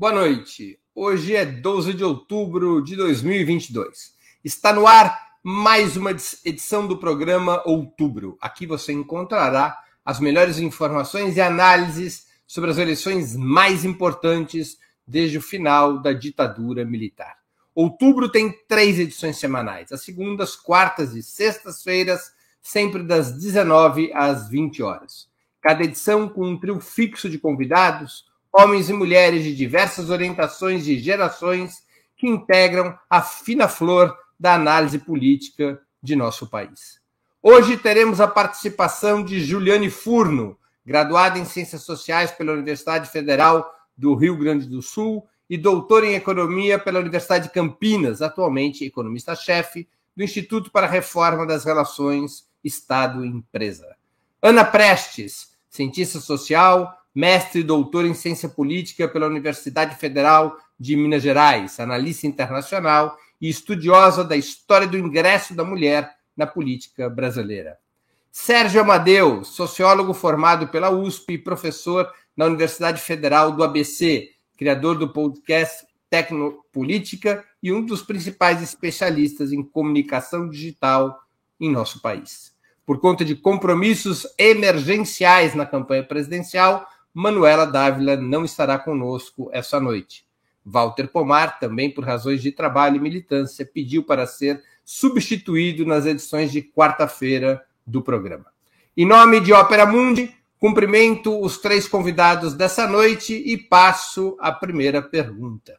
Boa noite. Hoje é 12 de outubro de 2022. Está no ar mais uma edição do programa Outubro. Aqui você encontrará as melhores informações e análises sobre as eleições mais importantes desde o final da ditadura militar. Outubro tem três edições semanais: as segundas, quartas e sextas-feiras, sempre das 19 às 20 horas. Cada edição com um trio fixo de convidados homens e mulheres de diversas orientações e gerações que integram a fina flor da análise política de nosso país. Hoje teremos a participação de Juliane Furno, graduada em Ciências Sociais pela Universidade Federal do Rio Grande do Sul e doutora em Economia pela Universidade de Campinas, atualmente economista-chefe do Instituto para a Reforma das Relações Estado-Empresa. Ana Prestes, cientista social, mestre e doutor em ciência política pela Universidade Federal de Minas Gerais, analista internacional e estudiosa da história do ingresso da mulher na política brasileira. Sérgio Amadeu, sociólogo formado pela USP e professor na Universidade Federal do ABC, criador do podcast Tecnopolítica e um dos principais especialistas em comunicação digital em nosso país. Por conta de compromissos emergenciais na campanha presidencial, Manuela Dávila não estará conosco essa noite. Walter Pomar, também por razões de trabalho e militância, pediu para ser substituído nas edições de quarta-feira do programa. Em nome de Ópera Mundi, cumprimento os três convidados dessa noite e passo a primeira pergunta.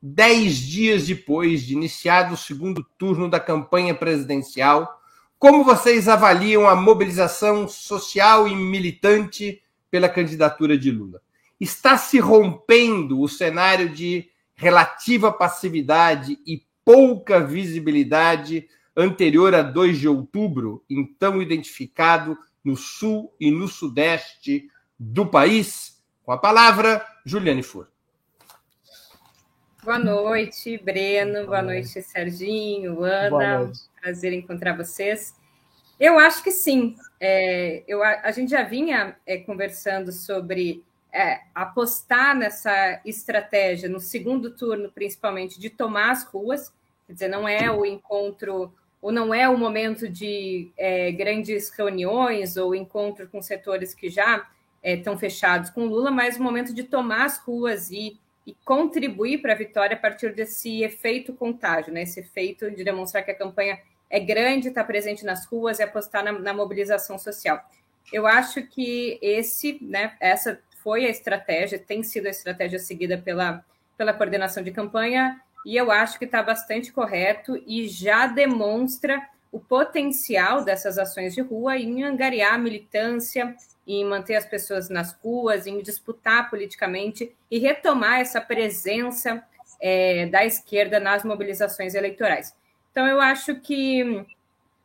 Dez dias depois de iniciado o segundo turno da campanha presidencial, como vocês avaliam a mobilização social e militante pela candidatura de Lula. Está se rompendo o cenário de relativa passividade e pouca visibilidade anterior a 2 de outubro, então identificado no sul e no sudeste do país? Com a palavra, Juliane Fur. Boa noite, Breno. Boa noite, Serginho, Ana. Prazer encontrar vocês. Eu acho que sim. É, eu, a, a, gente já vinha é, conversando sobre é, apostar nessa estratégia no segundo turno, principalmente, de tomar as ruas. Quer dizer, não é o encontro, ou não é o momento de é, grandes reuniões ou encontro com setores que já estão é, fechados com Lula, mas o momento de tomar as ruas e, e contribuir para a vitória a partir desse efeito contágio, né? esse efeito de demonstrar que a campanha é grande, estar presente nas ruas e apostar na, na, mobilização social. Eu acho que esse, né, essa foi a estratégia, tem sido a estratégia seguida pela, pela coordenação de campanha, e eu acho que está bastante correto e já demonstra o potencial dessas ações de rua em angariar a militância, em manter as pessoas nas ruas, em disputar politicamente e retomar essa presença é, da esquerda nas mobilizações eleitorais. Então, eu acho que,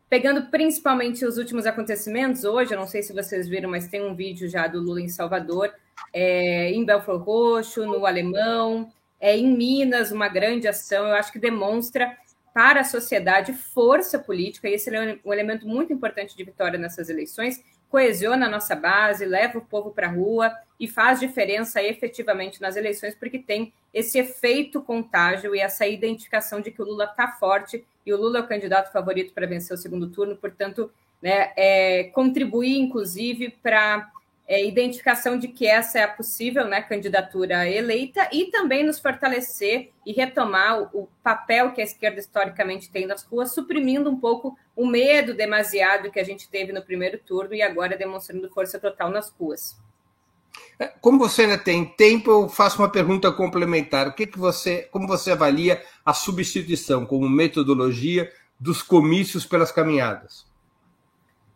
pegando principalmente os últimos acontecimentos, hoje, eu não sei se vocês viram, mas tem um vídeo já do Lula em Salvador, é, em Belfort Roxo, no Alemão, é, em Minas, uma grande ação, eu acho que demonstra para a sociedade força política, e esse é um elemento muito importante de vitória nessas eleições, coesiona a nossa base, leva o povo para a rua e faz diferença efetivamente nas eleições, porque tem esse efeito contágio e essa identificação de que o Lula está forte e o Lula é o candidato favorito para vencer o segundo turno, portanto, né, é, contribuir, inclusive, para é, identificação de que essa é a possível né, candidatura eleita e também nos fortalecer e retomar o, o, papel que a esquerda historicamente tem nas ruas, suprimindo um pouco o medo demasiado que a gente teve no primeiro turno e agora demonstrando força total nas ruas. É, como você ainda tem tempo, eu faço uma pergunta complementar. O que, que você, como você avalia a substituição como metodologia dos comícios pelas caminhadas?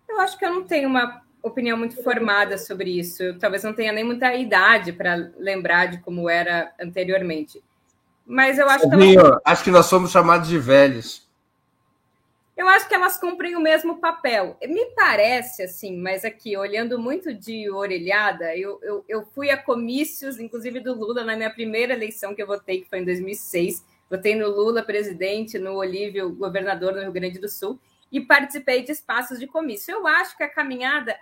Eu acho que eu não tenho uma opinião muito formada sobre isso. Eu talvez não tenha nem muita idade para lembrar de como era anteriormente. Mas eu acho que. Acho que nós somos chamados de velhos. Eu acho que elas cumprem o mesmo papel. Me parece assim, mas aqui, olhando muito de orelhada, eu, eu, eu fui a comícios, inclusive do Lula, na minha primeira eleição que eu votei, que foi em 2006. Votei no Lula presidente, no Olívio governador no Rio Grande do Sul, e participei de espaços de comício. Eu acho que a caminhada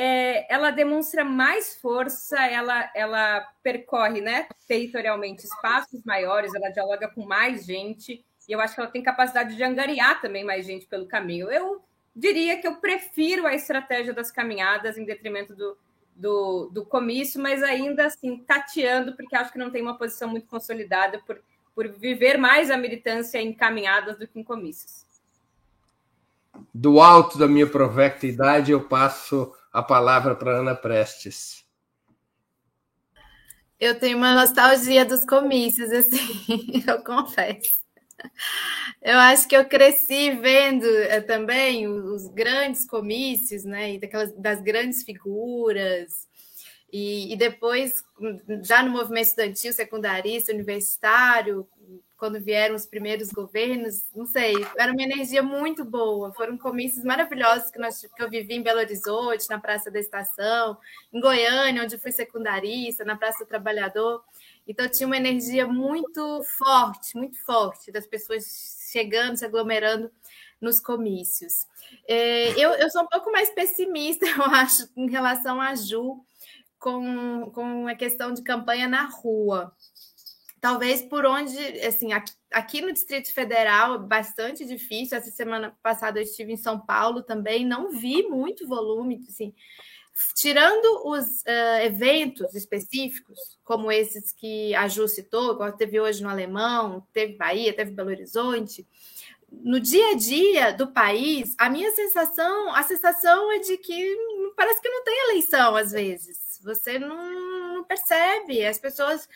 é, ela demonstra mais força, ela, ela percorre né, territorialmente espaços maiores, ela dialoga com mais gente, e eu acho que ela tem capacidade de angariar também mais gente pelo caminho. Eu diria que eu prefiro a estratégia das caminhadas em detrimento do, do, do comício, mas ainda assim tateando, porque acho que não tem uma posição muito consolidada por, por viver mais a militância em caminhadas do que em comícios. Do alto da minha provecta idade, eu passo a palavra para Ana Prestes. Eu tenho uma nostalgia dos comícios, assim, eu confesso. Eu acho que eu cresci vendo é, também os grandes comícios, né, e daquelas, das grandes figuras, e, e, depois, já no movimento estudantil, secundarista, universitário, quando vieram os primeiros governos, não sei, era uma energia muito boa. Foram comícios maravilhosos que, nós, que eu vivi em Belo Horizonte, na Praça da Estação, em Goiânia, onde fui secundarista, na Praça do Trabalhador. Então, tinha uma energia muito forte, muito forte, das pessoas chegando, se aglomerando nos comícios. É, eu, eu sou um pouco mais pessimista, eu acho, em relação a Ju, com, com a questão de campanha na rua talvez por onde, assim, aqui, aqui, no Distrito Federal é bastante difícil. Essa semana passada eu estive em São Paulo também, não vi muito volume, assim, tirando os uh, eventos específicos, como esses que a Ju citou, igual teve hoje no Alemão, teve Bahia, teve Belo Horizonte. No dia a dia do país, a minha sensação, a sensação é de que parece que não tem eleição às vezes. Você não, não percebe, as pessoas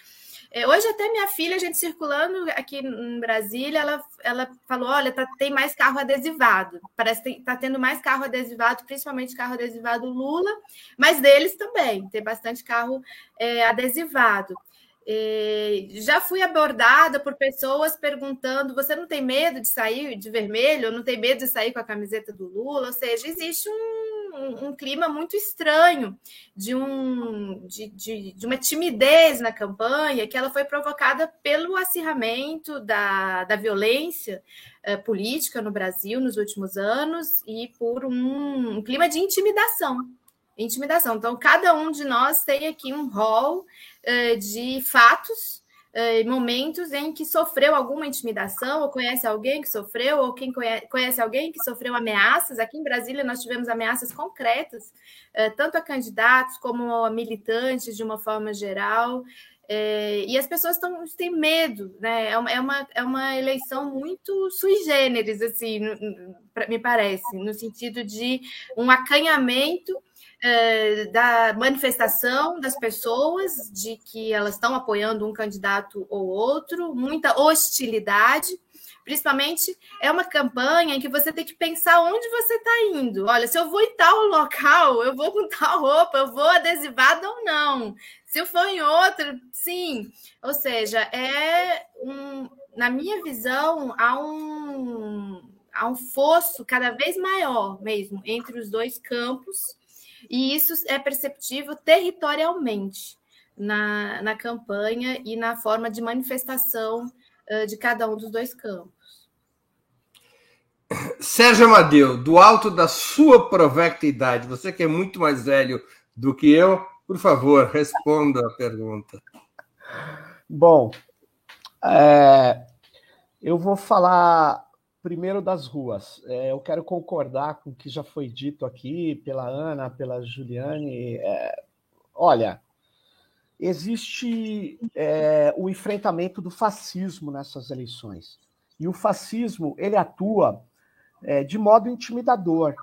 hoje até minha filha, a gente circulando aqui em Brasília, ela, ela falou, olha, tá, tem mais carro adesivado. Parece que está tendo mais carro adesivado, principalmente carro adesivado Lula, mas deles também, tem bastante carro é, adesivado. É, já fui abordada por pessoas perguntando: você não tem medo de sair de vermelho? Não tem medo de sair com a camiseta do Lula? Ou seja, existe um um, clima muito estranho, de, um, de, de, de, uma timidez na campanha, que ela foi provocada pelo acirramento da, da violência eh, política no Brasil nos últimos anos e por um, um clima de intimidação. Intimidação. Então, cada um de nós tem aqui um rol eh, de fatos eh, momentos em que sofreu alguma intimidação, ou conhece alguém que sofreu, ou quem conhece, conhece alguém que sofreu ameaças. Aqui em Brasília, nós tivemos ameaças concretas, eh, tanto a candidatos como a militantes, de uma forma geral. É, e as pessoas tão, têm medo, né? É uma, é, uma, é uma eleição muito sui generis, assim, me parece, no sentido de um acanhamento é, da manifestação das pessoas de que elas estão apoiando um candidato ou outro, muita hostilidade. Principalmente é uma campanha em que você tem que pensar onde você está indo. Olha, se eu vou em tal local, eu vou com tal roupa, eu vou adesivada ou não. Se eu for em outro, sim. Ou seja, é um, na minha visão, há um, há um fosso cada vez maior mesmo entre os dois campos e isso é perceptível territorialmente na, na campanha e na forma de manifestação uh, de cada um dos dois campos. Sérgio Amadeu, do alto da sua provecta idade, você que é muito mais velho do que eu, por favor, responda a pergunta. Bom, é, eu vou falar primeiro das ruas. É, eu quero concordar com o que já foi dito aqui pela Ana, pela Juliane. É, olha, existe é, o enfrentamento do fascismo nessas eleições. E o fascismo ele atua é, de modo intimidador.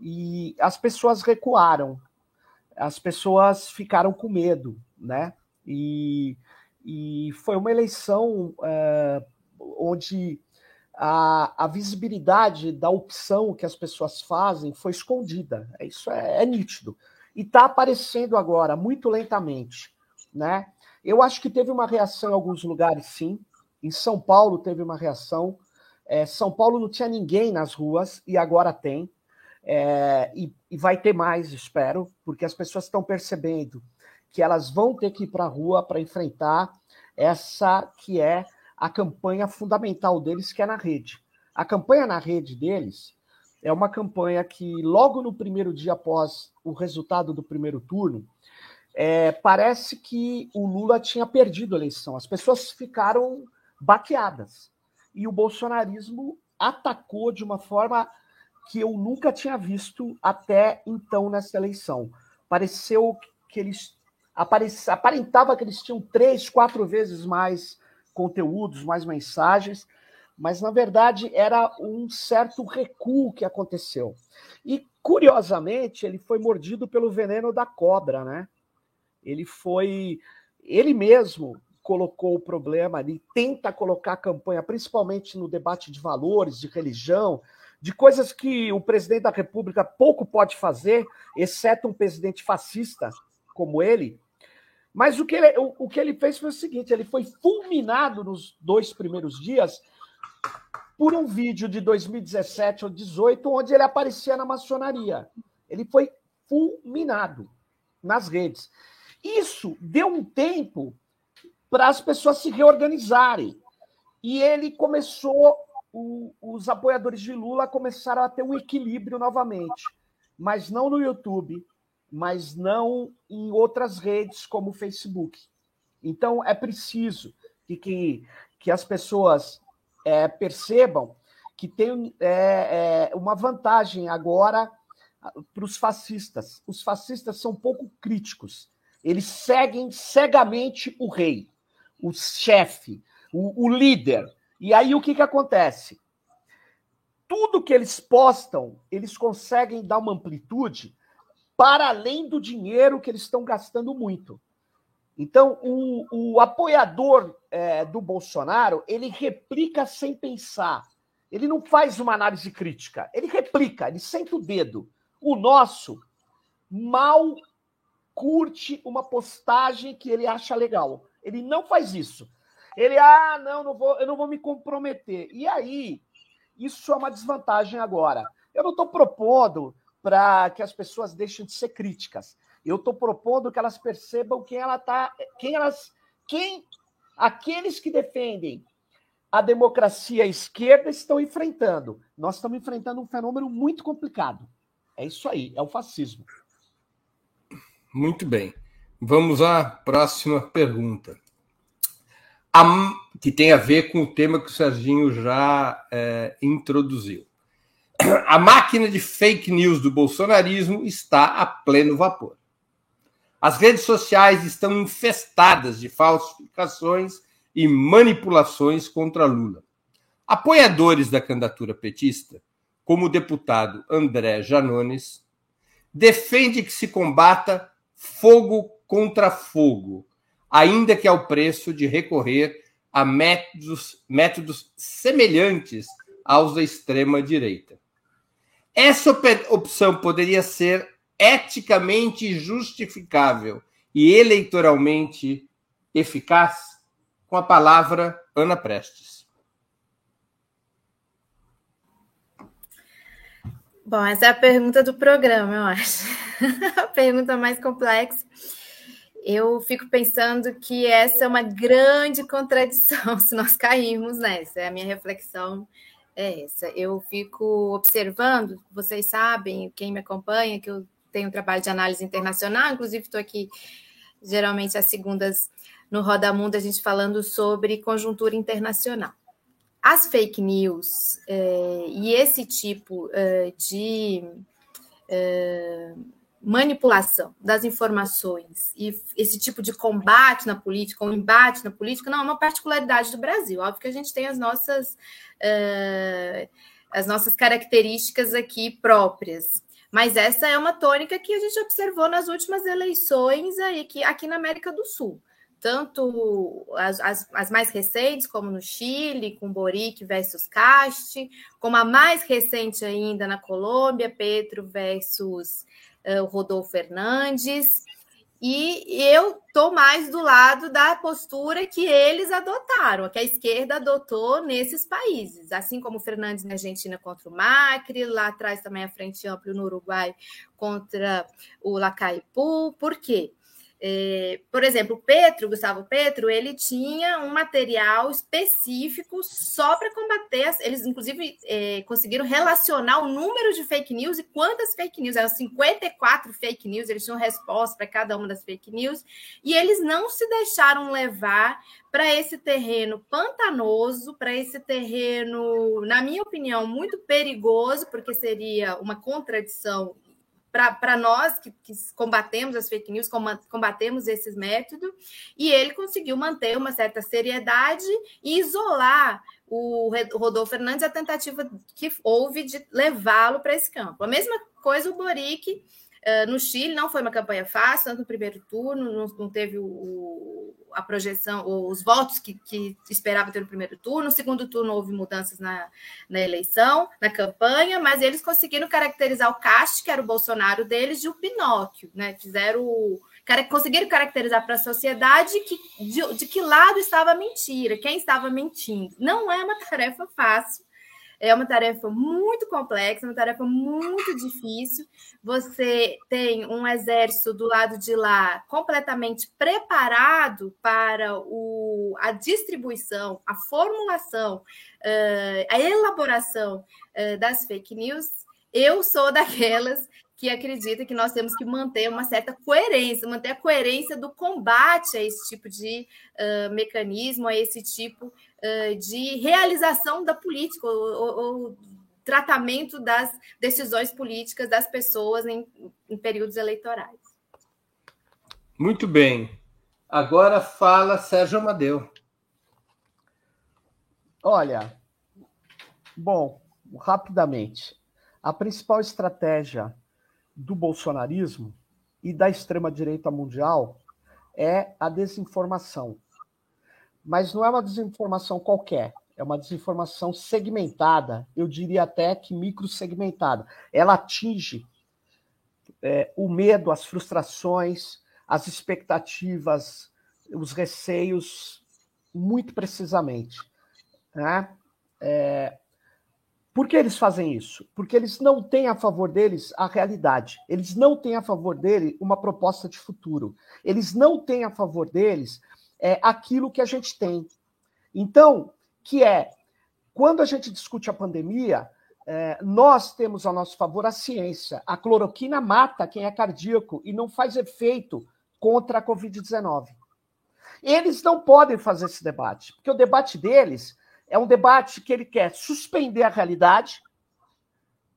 E as pessoas recuaram, as pessoas ficaram com medo, né? E, e foi uma eleição é, onde a, a, visibilidade da opção que as pessoas fazem foi escondida. Isso é, é nítido. E está aparecendo agora, muito lentamente. Né? Eu acho que teve uma reação em alguns lugares, sim. Em São Paulo teve uma reação. É, São Paulo não tinha ninguém nas ruas e agora tem. É, e, e, vai ter mais, espero, porque as pessoas estão percebendo que elas vão ter que ir para a rua para enfrentar essa que é a campanha fundamental deles, que é na rede. A campanha na rede deles é uma campanha que, logo no primeiro dia após o resultado do primeiro turno, é, parece que o Lula tinha perdido a eleição. As pessoas ficaram baqueadas. E o bolsonarismo atacou de uma forma que eu nunca tinha visto até então nessa eleição. Pareceu que eles aparentava que eles tinham três, quatro vezes mais conteúdos, mais mensagens, mas na verdade era um certo recuo que aconteceu. E curiosamente, ele foi mordido pelo veneno da cobra, né? Ele foi ele mesmo colocou o problema, ele tenta colocar a campanha, principalmente no debate de valores, de religião, de coisas que o presidente da República pouco pode fazer, exceto um presidente fascista como ele, mas o que ele, o, o que ele fez foi o seguinte: ele foi fulminado nos dois primeiros dias por um vídeo de 2017 ou 2018, onde ele aparecia na maçonaria. Ele foi fulminado nas redes. Isso deu um tempo para as pessoas se reorganizarem. E ele começou, o, os apoiadores de Lula começaram a ter um equilíbrio novamente, mas não no YouTube, mas não em outras redes como o Facebook. Então, é preciso que, que, que as pessoas é, percebam que tem é, é, uma vantagem agora para os fascistas. Os fascistas são pouco críticos. Eles seguem cegamente o rei, o chefe, o, o líder. E aí o que, que acontece? Tudo que eles postam, eles conseguem dar uma amplitude para além do dinheiro que eles estão gastando muito. Então, o, o apoiador é, do Bolsonaro, ele replica sem pensar. Ele não faz uma análise crítica. Ele replica, ele senta o dedo. O nosso mal curte uma postagem que ele acha legal. Ele não faz isso. Ele, ah, não, não vou, eu não vou me comprometer. E aí, isso é uma desvantagem agora. Eu não estou propondo para que as pessoas deixem de ser críticas. Eu estou propondo que elas percebam quem ela tá, quem elas, quem aqueles que defendem a democracia à esquerda estão enfrentando. Nós estamos enfrentando um fenômeno muito complicado. É isso aí, é o fascismo. Muito bem. Vamos à próxima pergunta. A, que tem a ver com o tema que o Serginho já é, introduziu. A máquina de fake news do bolsonarismo está a pleno vapor. As redes sociais estão infestadas de falsificações e manipulações contra Lula. Apoiadores da candidatura petista, como o deputado André Janones, defende que se combata fogo contra fogo, ainda que ao preço de recorrer a métodos, métodos semelhantes aos da extrema-direita. Essa opção poderia ser eticamente justificável e eleitoralmente eficaz? Com a palavra Ana Prestes. Bom, essa é a pergunta do programa, eu acho. a pergunta mais complexa. Eu fico pensando que essa é uma grande contradição se nós cairmos nessa. É a minha reflexão é essa. Eu fico observando, vocês sabem, quem me acompanha, que eu tenho um trabalho de análise internacional, inclusive estou aqui geralmente às segundas no Roda Mundo, a gente falando sobre conjuntura internacional. As fake news é, e esse tipo é, de é, manipulação das informações e esse tipo de combate na política, ou embate na política, não é uma particularidade do Brasil. Óbvio que a gente tem as nossas, uh, as nossas características aqui próprias. Mas essa é uma tônica que a gente observou nas últimas eleições aqui, aqui na América do Sul. Tanto as, as, as mais recentes, como no Chile, com Boric versus Cast, como a mais recente ainda na Colômbia, Petro versus o Rodolfo Fernandes. E eu estou mais do lado da postura que eles adotaram, que a esquerda adotou nesses países, assim como o Fernandes na Argentina contra o Macri, lá atrás também a Frente Ampla no Uruguai contra o Lacaipu. Por quê? É, por exemplo, Petro, Gustavo Petro, ele tinha um material específico só para combater. As, eles, inclusive, é, conseguiram relacionar o número de fake news e quantas fake news. Eram 54 fake news, eles tinham resposta para cada uma das fake news. E eles não se deixaram levar para esse terreno pantanoso, para esse terreno, na minha opinião, muito perigoso, porque seria uma contradição para nós que, que, combatemos as fake news, combatemos esses métodos, e ele conseguiu manter uma certa seriedade e isolar o Rodolfo Fernandes a tentativa que houve de levá-lo para esse campo. A mesma coisa o Boric uh, no Chile, não foi uma campanha fácil, tanto no primeiro turno, não, não teve o, a projeção, os votos que, que, esperava ter no primeiro turno. No segundo turno houve mudanças na, na eleição, na campanha, mas eles conseguiram caracterizar o Cast, que era o Bolsonaro deles, de o Pinóquio, né? Fizeram conseguiram caracterizar para a sociedade que, de, de que lado estava a mentira, quem estava mentindo. Não é uma tarefa fácil, é uma tarefa muito complexa, uma tarefa muito difícil. Você tem um exército do lado de lá completamente preparado para o, a distribuição, a formulação, uh, a elaboração uh, das fake news. Eu sou daquelas que acredita que nós temos que manter uma certa coerência, manter a coerência do combate a esse tipo de uh, mecanismo, a esse tipo de realização da política, ou, ou, tratamento das decisões políticas das pessoas em, em períodos eleitorais. Muito bem. Agora fala Sérgio Amadeu. Olha, bom, rapidamente, a principal estratégia do bolsonarismo e da extrema-direita mundial é a desinformação. Mas não é uma desinformação qualquer, é uma desinformação segmentada, eu diria até que microsegmentada. Ela atinge é, o medo, as frustrações, as expectativas, os receios muito precisamente. Né? É, por que eles fazem isso? Porque eles não têm a favor deles a realidade. Eles não têm a favor dele uma proposta de futuro. Eles não têm a favor deles é, aquilo que a gente tem. Então, que é, quando a gente discute a pandemia, é, nós temos a nosso favor a ciência. A cloroquina mata quem é cardíaco e não faz efeito contra a Covid-19. Eles não podem fazer esse debate, porque o debate deles é um debate que ele quer suspender a realidade,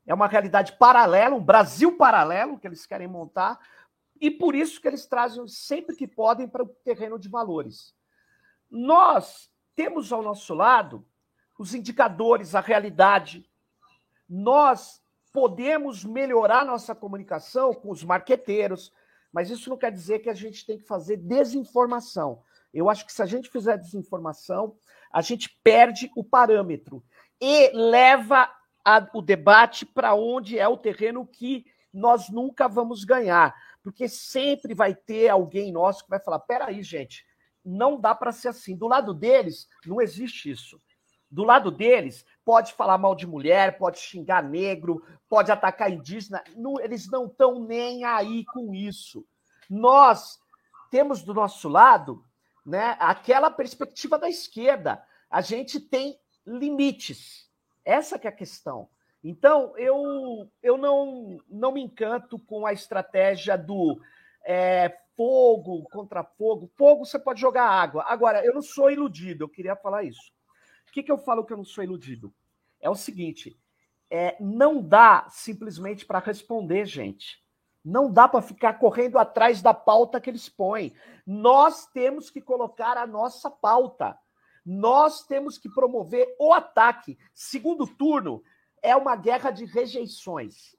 é uma realidade paralela, um Brasil paralelo que eles querem montar, e por isso que eles trazem sempre que podem para o terreno de valores. Nós temos ao nosso lado os indicadores, a realidade. Nós podemos melhorar nossa comunicação com os marqueteiros, mas isso não quer dizer que a gente tem que fazer desinformação. Eu acho que se a gente fizer desinformação, a gente perde o parâmetro e leva a, o debate para onde é o terreno que nós nunca vamos ganhar, porque sempre vai ter alguém nosso que vai falar: peraí, gente, não dá para ser assim. Do lado deles, não existe isso. Do lado deles, pode falar mal de mulher, pode xingar negro, pode atacar indígena. Não, eles não estão nem aí com isso. Nós temos do nosso lado né, aquela perspectiva da esquerda. A gente tem limites. Essa que é a questão. Então, eu, eu não, não me encanto com a estratégia do é, fogo contra fogo. Fogo você pode jogar água. Agora, eu não sou iludido, eu queria falar isso. O que, que eu falo que eu não sou iludido? É o seguinte: é, não dá simplesmente para responder, gente. Não dá para ficar correndo atrás da pauta que eles põem. Nós temos que colocar a nossa pauta. Nós temos que promover o ataque. Segundo turno é uma guerra de rejeições.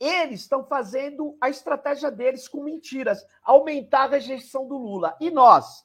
Eles estão fazendo a estratégia deles com mentiras, aumentar a rejeição do Lula. E nós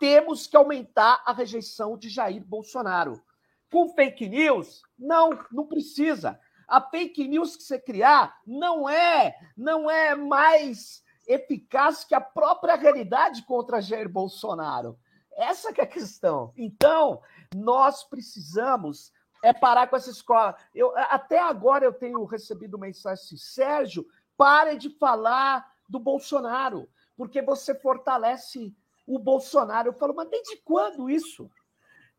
temos que aumentar a rejeição de Jair Bolsonaro. Com fake news? Não, não precisa. A fake news que você criar não é, não é mais eficaz que a própria realidade contra Jair Bolsonaro. Essa é a questão. Então, nós precisamos é parar com essa escola. Eu, até agora eu tenho recebido mensagem assim, Sérgio, pare de falar do Bolsonaro, porque você fortalece o Bolsonaro. Eu falo, mas desde quando isso?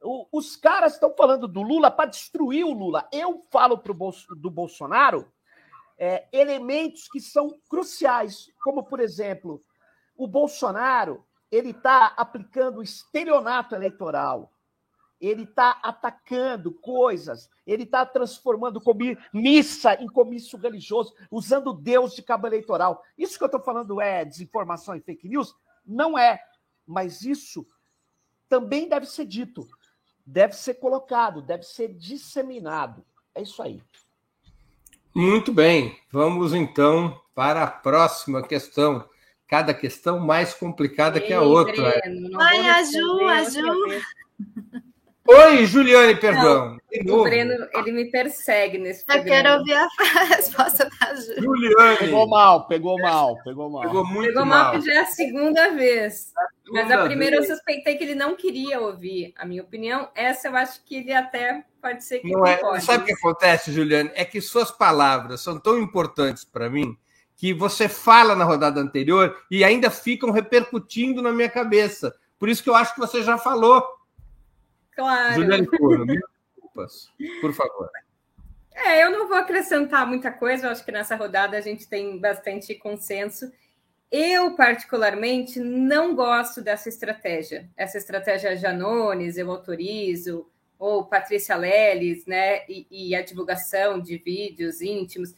O, os caras estão falando do Lula para destruir o Lula. Eu falo pro Bolso, do Bolsonaro é, elementos que são cruciais, como, por exemplo, o Bolsonaro ele está aplicando estelionato eleitoral, ele está atacando coisas, ele está transformando missa em comício religioso, usando Deus de cabo eleitoral. Isso que eu estou falando é desinformação e fake news? Não é, mas isso também deve ser dito, deve ser colocado, deve ser disseminado. É isso aí. Muito bem, vamos então para a próxima questão. Cada questão mais complicada Ei, que a outra. Breno, Ai, a Ju, a Ju. Oi, Juliane, perdão. o Breno, ele me persegue nesse programa. Eu quero ouvir a resposta da Ju. Juliane. Pegou mal, pegou mal, pegou mal. Pegou muito pegou mal. Pegou mal, já é a segunda vez. A segunda Mas a primeira vez. eu suspeitei que ele não queria ouvir a minha opinião. Essa eu acho que ele até pode ser que não é. Sabe o que acontece, Juliane? É que suas palavras são tão importantes para mim que você fala na rodada anterior e ainda ficam repercutindo na minha cabeça. Por isso que eu acho que você já falou Claro. Juliane desculpas, por favor. É, eu não vou acrescentar muita coisa, eu acho que nessa rodada a gente tem bastante consenso. Eu, particularmente, não gosto dessa estratégia. Essa estratégia Janones, eu autorizo, ou Patrícia Leles, né? E, e, a divulgação de vídeos íntimos.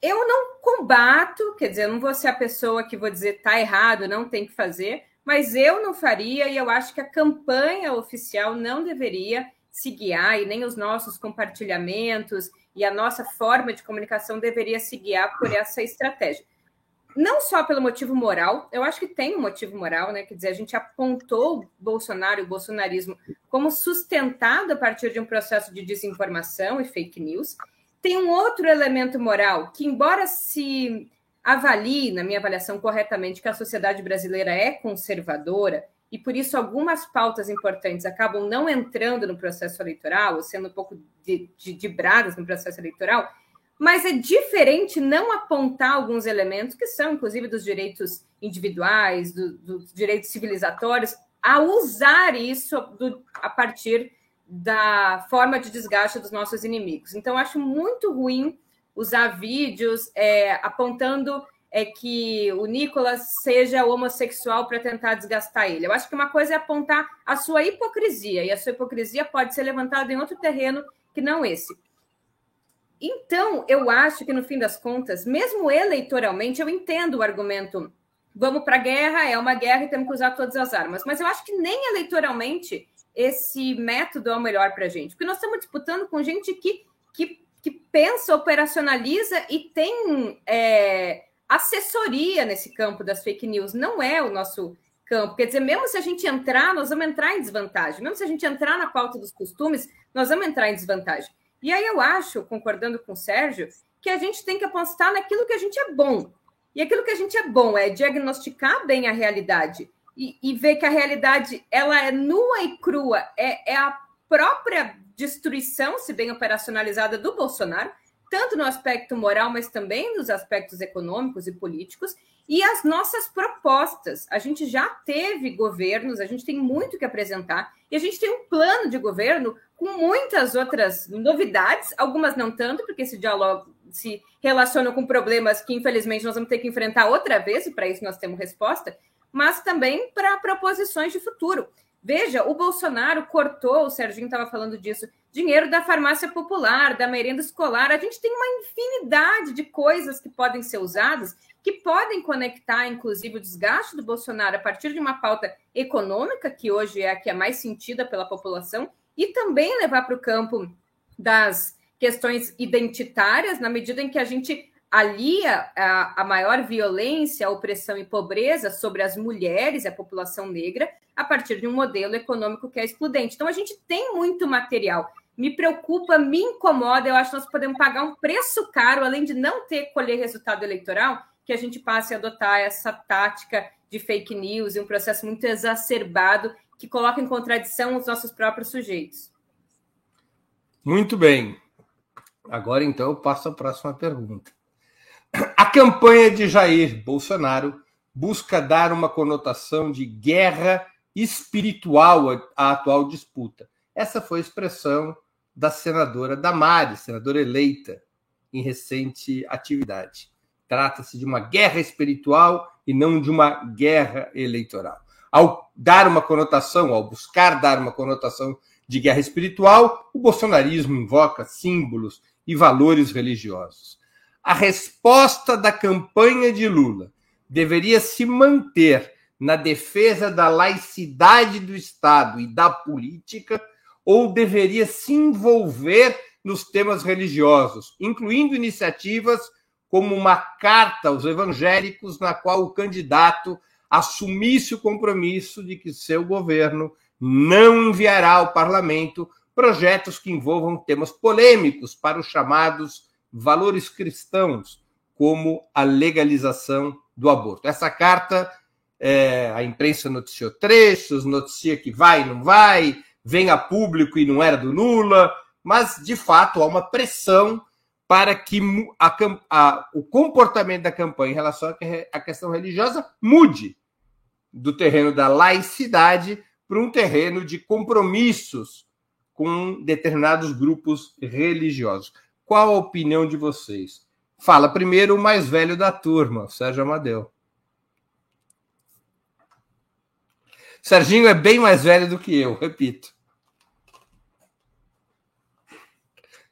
Eu não combato, quer dizer, eu não vou ser a pessoa que vou dizer tá errado, não tem que fazer, mas eu não faria e eu acho que a campanha oficial não deveria se guiar e nem os nossos compartilhamentos e a nossa forma de comunicação deveria se guiar por essa estratégia. Não só pelo motivo moral, eu acho que tem um motivo moral, né? Quer dizer, a gente apontou Bolsonaro e o bolsonarismo como sustentado a partir de um processo de desinformação e fake news. Tem um outro elemento moral que, embora se avalie, na minha avaliação corretamente, que a sociedade brasileira é conservadora e por isso algumas pautas importantes acabam não entrando no processo eleitoral, ou sendo um pouco de, de, de bradas no processo eleitoral, mas é diferente não apontar alguns elementos que são, inclusive, dos direitos individuais, do, dos direitos civilizatórios, a usar isso do, a partir da forma de desgaste dos nossos inimigos. Então, acho muito ruim usar vídeos é, apontando é, que o Nicolas seja homossexual para tentar desgastar ele. Eu acho que uma coisa é apontar a sua hipocrisia, e a sua hipocrisia pode ser levantada em outro terreno que não esse. Então, eu acho que, no fim das contas, mesmo eleitoralmente, eu entendo o argumento vamos para a guerra, é uma guerra e temos que usar todas as armas. Mas eu acho que nem eleitoralmente esse método é o melhor para a gente, porque nós estamos disputando com gente que, que que pensa, operacionaliza e tem é, assessoria nesse campo das fake news. Não é o nosso campo. Quer dizer, mesmo se a gente entrar, nós vamos entrar em desvantagem. Mesmo se a gente entrar na pauta dos costumes, nós vamos entrar em desvantagem. E aí eu acho, concordando com o Sérgio, que a gente tem que apostar naquilo que a gente é bom. E aquilo que a gente é bom é diagnosticar bem a realidade e, e ver que a realidade ela é nua e crua, é, é a própria destruição, se bem operacionalizada, do Bolsonaro, tanto no aspecto moral, mas também nos aspectos econômicos e políticos, e as nossas propostas. A gente já teve governos, a gente tem muito que apresentar, e a gente tem um plano de governo com muitas outras novidades, algumas não tanto, porque esse diálogo se relaciona com problemas que, infelizmente, nós vamos ter que enfrentar outra vez, e para isso nós temos resposta, mas também para proposições de futuro. Veja, o Bolsonaro cortou, o Serginho estava falando disso, dinheiro da farmácia popular, da merenda escolar. A gente tem uma infinidade de coisas que podem ser usadas, que podem conectar, inclusive, o desgaste do Bolsonaro a partir de uma pauta econômica, que hoje é a que é mais sentida pela população, e também levar para o campo das questões identitárias, na medida em que a gente alia a, a, maior violência, opressão e pobreza sobre as mulheres a população negra a partir de um modelo econômico que é excludente. Então, a gente tem muito material. Me preocupa, me incomoda. Eu acho que nós podemos pagar um preço caro, além de não ter colher resultado eleitoral, que a gente passe a adotar essa tática de fake news e um processo muito exacerbado que coloca em contradição os nossos próprios sujeitos. Muito bem. Agora, então, eu passo a próxima pergunta. A campanha de Jair Bolsonaro busca dar uma conotação de guerra espiritual à atual disputa. Essa foi a expressão da senadora Damares, senadora eleita em recente atividade. Trata-se de uma guerra espiritual e não de uma guerra eleitoral. Ao dar uma conotação, ao buscar dar uma conotação de guerra espiritual, o bolsonarismo invoca símbolos e valores religiosos. A resposta da campanha de Lula deveria se manter na defesa da laicidade do Estado e da política, ou deveria se envolver nos temas religiosos, incluindo iniciativas como uma carta aos evangélicos, na qual o candidato assumisse o compromisso de que seu governo não enviará ao parlamento projetos que envolvam temas polêmicos para os chamados valores cristãos, como a legalização do aborto. Essa carta, é, a imprensa noticiou trechos, noticia que vai e não vai, vem a público e não era do Lula, mas de fato há uma pressão para que a, a, o comportamento da campanha em relação à questão religiosa mude do terreno da laicidade para um terreno de compromissos com determinados grupos religiosos. Qual a opinião de vocês? Fala primeiro o mais velho da turma, Sérgio Amadeu. Serginho é bem mais velho do que eu, repito.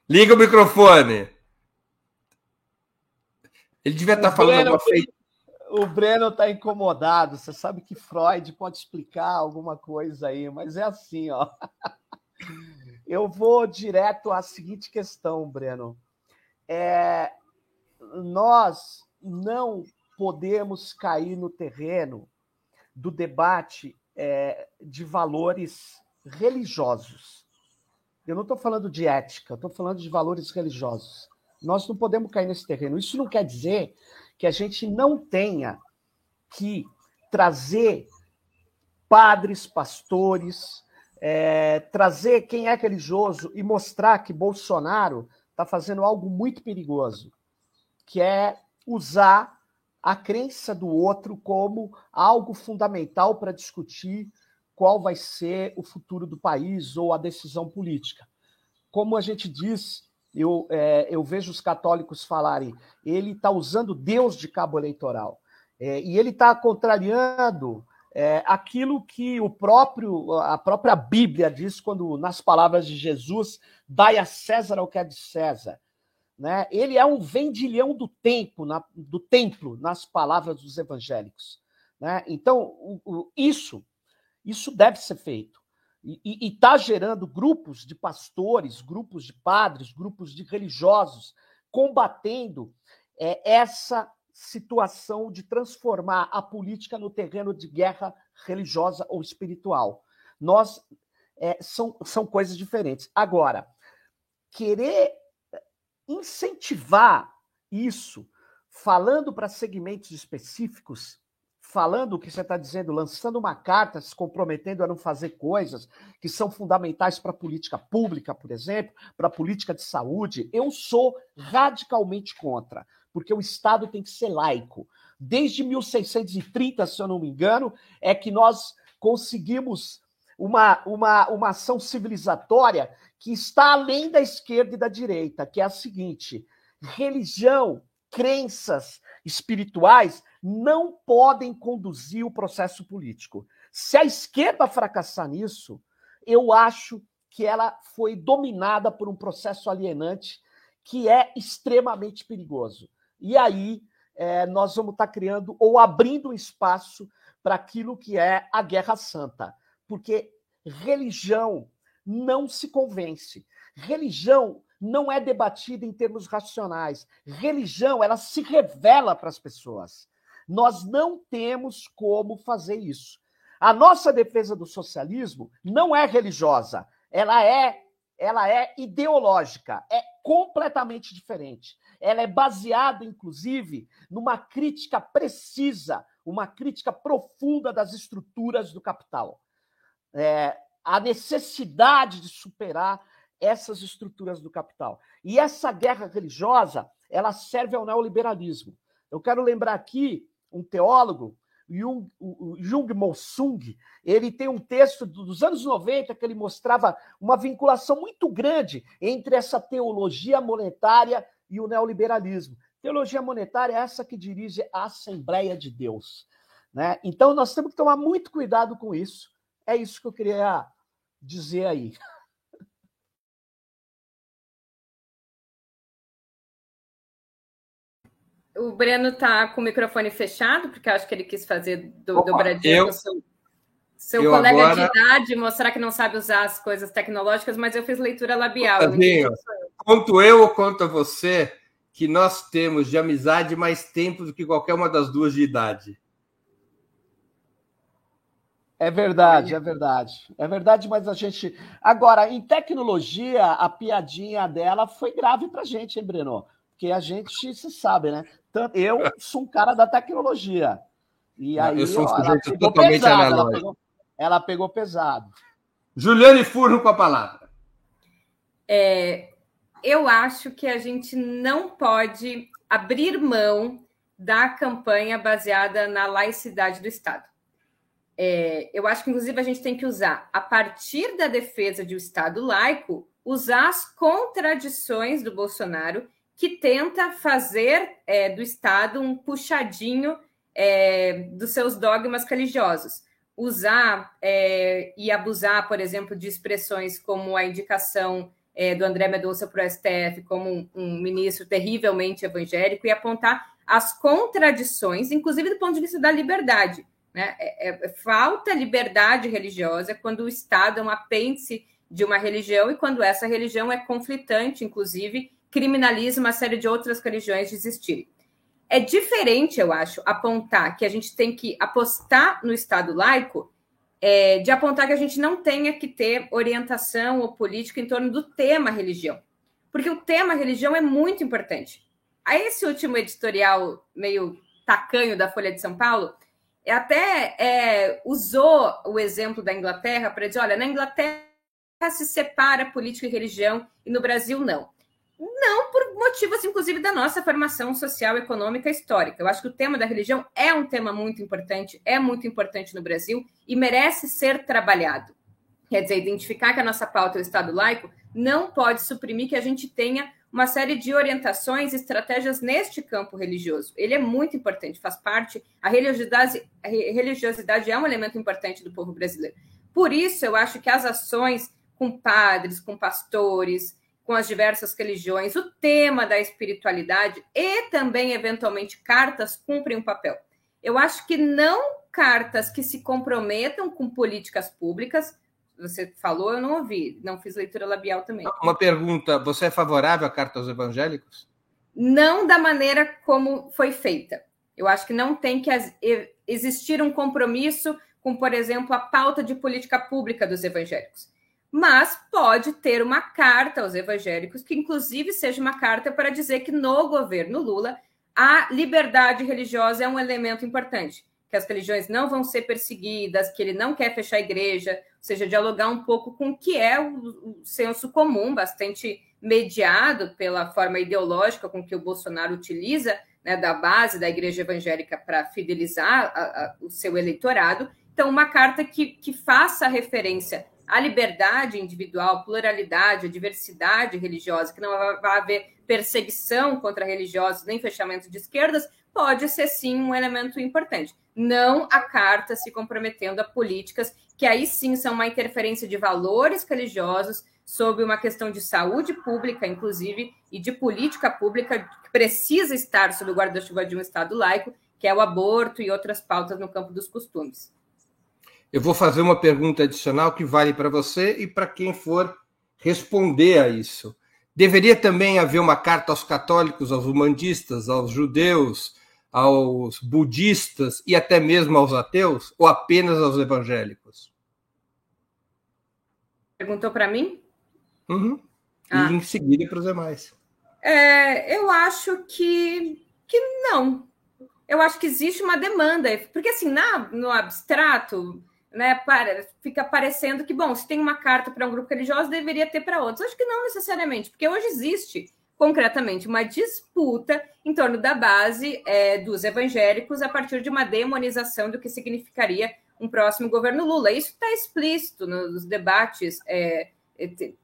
Liga o microfone. Ele devia estar falando Breno, alguma feita. O Breno está incomodado. Você sabe que Freud pode explicar alguma coisa aí, mas é assim, ó. Eu vou direto à seguinte questão, Breno. É, nós não podemos cair no terreno do debate é, de valores religiosos. Eu não estou falando de ética, estou falando de valores religiosos. Nós não podemos cair nesse terreno. Isso não quer dizer que a gente não tenha que trazer padres, pastores, é, trazer quem é religioso e mostrar que Bolsonaro está fazendo algo muito perigoso, que é usar a crença do outro como algo fundamental para discutir qual vai ser o futuro do país ou a decisão política. Como a gente diz, eu, é, eu vejo os católicos falarem, ele está usando Deus de cabo eleitoral. É, e ele está contrariando é, aquilo que o próprio a própria Bíblia diz quando nas palavras de Jesus dai a César o que é de César né? ele é um vendilhão do tempo na, do templo nas palavras dos evangélicos né? então o, o, isso isso deve ser feito. E está gerando grupos de pastores, grupos de padres, grupos de religiosos combatendo é, essa situação de transformar a política no terreno de guerra religiosa ou espiritual. Nós é, são, são coisas diferentes. Agora, querer incentivar isso, falando para segmentos específicos, falando o que você está dizendo, lançando uma carta, se comprometendo a não fazer coisas que são fundamentais para a política pública, por exemplo, para a política de saúde, eu sou radicalmente contra, porque o Estado tem que ser laico. Desde 1630, se eu não me engano, é que nós conseguimos uma, uma, uma ação civilizatória que está além da esquerda e da direita, que é a seguinte: religião, crenças espirituais não podem conduzir o processo político. Se a esquerda fracassar nisso, eu acho que ela foi dominada por um processo alienante que é extremamente perigoso. E aí é, nós vamos estar criando ou abrindo um espaço para aquilo que é a Guerra Santa. Porque religião não se convence. Religião não é debatida em termos racionais. Religião, ela se revela para as pessoas. Nós não temos como fazer isso. A nossa defesa do socialismo não é religiosa, ela é ela é ideológica, é completamente diferente. Ela é baseada, inclusive, numa crítica precisa, uma crítica profunda das estruturas do capital. É, a necessidade de superar essas estruturas do capital. E essa guerra religiosa, ela serve ao neoliberalismo. Eu quero lembrar aqui um teólogo Jung, Jung ele tem um texto dos anos 90 que ele mostrava uma vinculação muito grande entre essa teologia monetária e o neoliberalismo. Teologia monetária é essa que dirige a Assembleia de Deus. Né? Então, nós temos que tomar muito cuidado com isso. É isso que eu queria dizer aí. O Breno está com o microfone fechado, porque acho que ele quis fazer do, Opa, dobradinha eu, com seu, seu eu colega agora... de idade, mostrar que não sabe usar as coisas tecnológicas, mas eu fiz leitura labial. Tadinho, quanto eu ou quanto você, que nós temos de amizade mais tempo do que qualquer uma das duas de idade. É verdade, é verdade. É verdade, mas a gente. Agora, em tecnologia, a piadinha dela foi grave para a gente, hein, Breno? Porque a gente se sabe, né? Eu sou um cara da tecnologia. E aí, eu sou um sujeito totalmente pesado, ela pegou, ela pegou, pesado. Juliane Furno com a palavra. É, eu acho que a gente não pode abrir mão da campanha baseada na laicidade do Estado. É, eu acho que, inclusive, a gente tem que usar, a partir da defesa de um Estado laico, usar as contradições do Bolsonaro que tenta fazer é, do Estado um puxadinho é, dos seus dogmas religiosos. Usar é, e abusar, por exemplo, de expressões como a indicação é, do André Mendonça para o STF como um, um, ministro terrivelmente evangélico e apontar as contradições, inclusive do ponto de vista da liberdade. Né? É, é, falta liberdade religiosa quando o Estado é um apêndice de uma religião e quando essa religião é conflitante, inclusive, criminaliza uma série de outras religiões de existirem. É diferente, eu acho, apontar que a gente tem que apostar no Estado laico, é, de apontar que a gente não tenha que ter orientação ou política em torno do tema religião. Porque o tema religião é muito importante. A esse último editorial meio tacanho da Folha de São Paulo, até é, usou o exemplo da Inglaterra para dizer: olha, na Inglaterra se separa política e religião e no Brasil não. Não por motivos, inclusive, da nossa formação social, econômica histórica. Eu acho que o tema da religião é um tema muito importante, é muito importante no Brasil e merece ser trabalhado. Quer dizer, identificar que a nossa pauta é o Estado laico não pode suprimir que a gente tenha uma série de orientações e estratégias neste campo religioso. Ele é muito importante, faz parte. A religiosidade, a religiosidade é um elemento importante do povo brasileiro. Por isso, eu acho que as ações com padres, com pastores, com as diversas religiões, o tema da espiritualidade e também, eventualmente, cartas cumprem um papel. Eu acho que não cartas que se comprometam com políticas públicas. Você falou, eu não ouvi, não fiz leitura labial também. Uma pergunta: você é favorável à carta aos evangélicos? Não da maneira como foi feita. Eu acho que não tem que existir um compromisso com, por exemplo, a pauta de política pública dos evangélicos mas pode ter uma carta aos evangélicos, que inclusive seja uma carta para dizer que no governo Lula a liberdade religiosa é um elemento importante, que as religiões não vão ser perseguidas, que ele não quer fechar a igreja, ou seja, dialogar um pouco com o que é o, o senso comum, bastante mediado pela forma ideológica com que o Bolsonaro utiliza, né, da base da igreja evangélica para fidelizar a, a, o seu eleitorado. Então, uma carta que, que faça referência a liberdade individual, pluralidade, a diversidade religiosa, que não vai haver perseguição contra religiosos nem fechamento de esquerdas, pode ser sim um elemento importante. Não a carta se comprometendo a políticas que aí sim são uma interferência de valores religiosos sobre uma questão de saúde pública, inclusive, e de política pública que precisa estar sob o guarda-chuva de um Estado laico, que é o aborto e outras pautas no campo dos costumes. Eu vou fazer uma pergunta adicional que vale para você e para quem for responder a isso. Deveria também haver uma carta aos católicos, aos humanistas, aos judeus, aos budistas e até mesmo aos ateus, ou apenas aos evangélicos? Perguntou para mim? Uhum. Ah. E em seguida para os demais. É, eu acho que, que não. Eu acho que existe uma demanda, porque assim, na, no abstrato, né, para, fica parecendo que, bom, se tem uma carta para um grupo religioso, deveria ter para outros. Acho que não necessariamente, porque hoje existe concretamente uma disputa em torno da base é, dos evangélicos a partir de uma demonização do que significaria um próximo governo Lula. Isso está explícito nos debates é,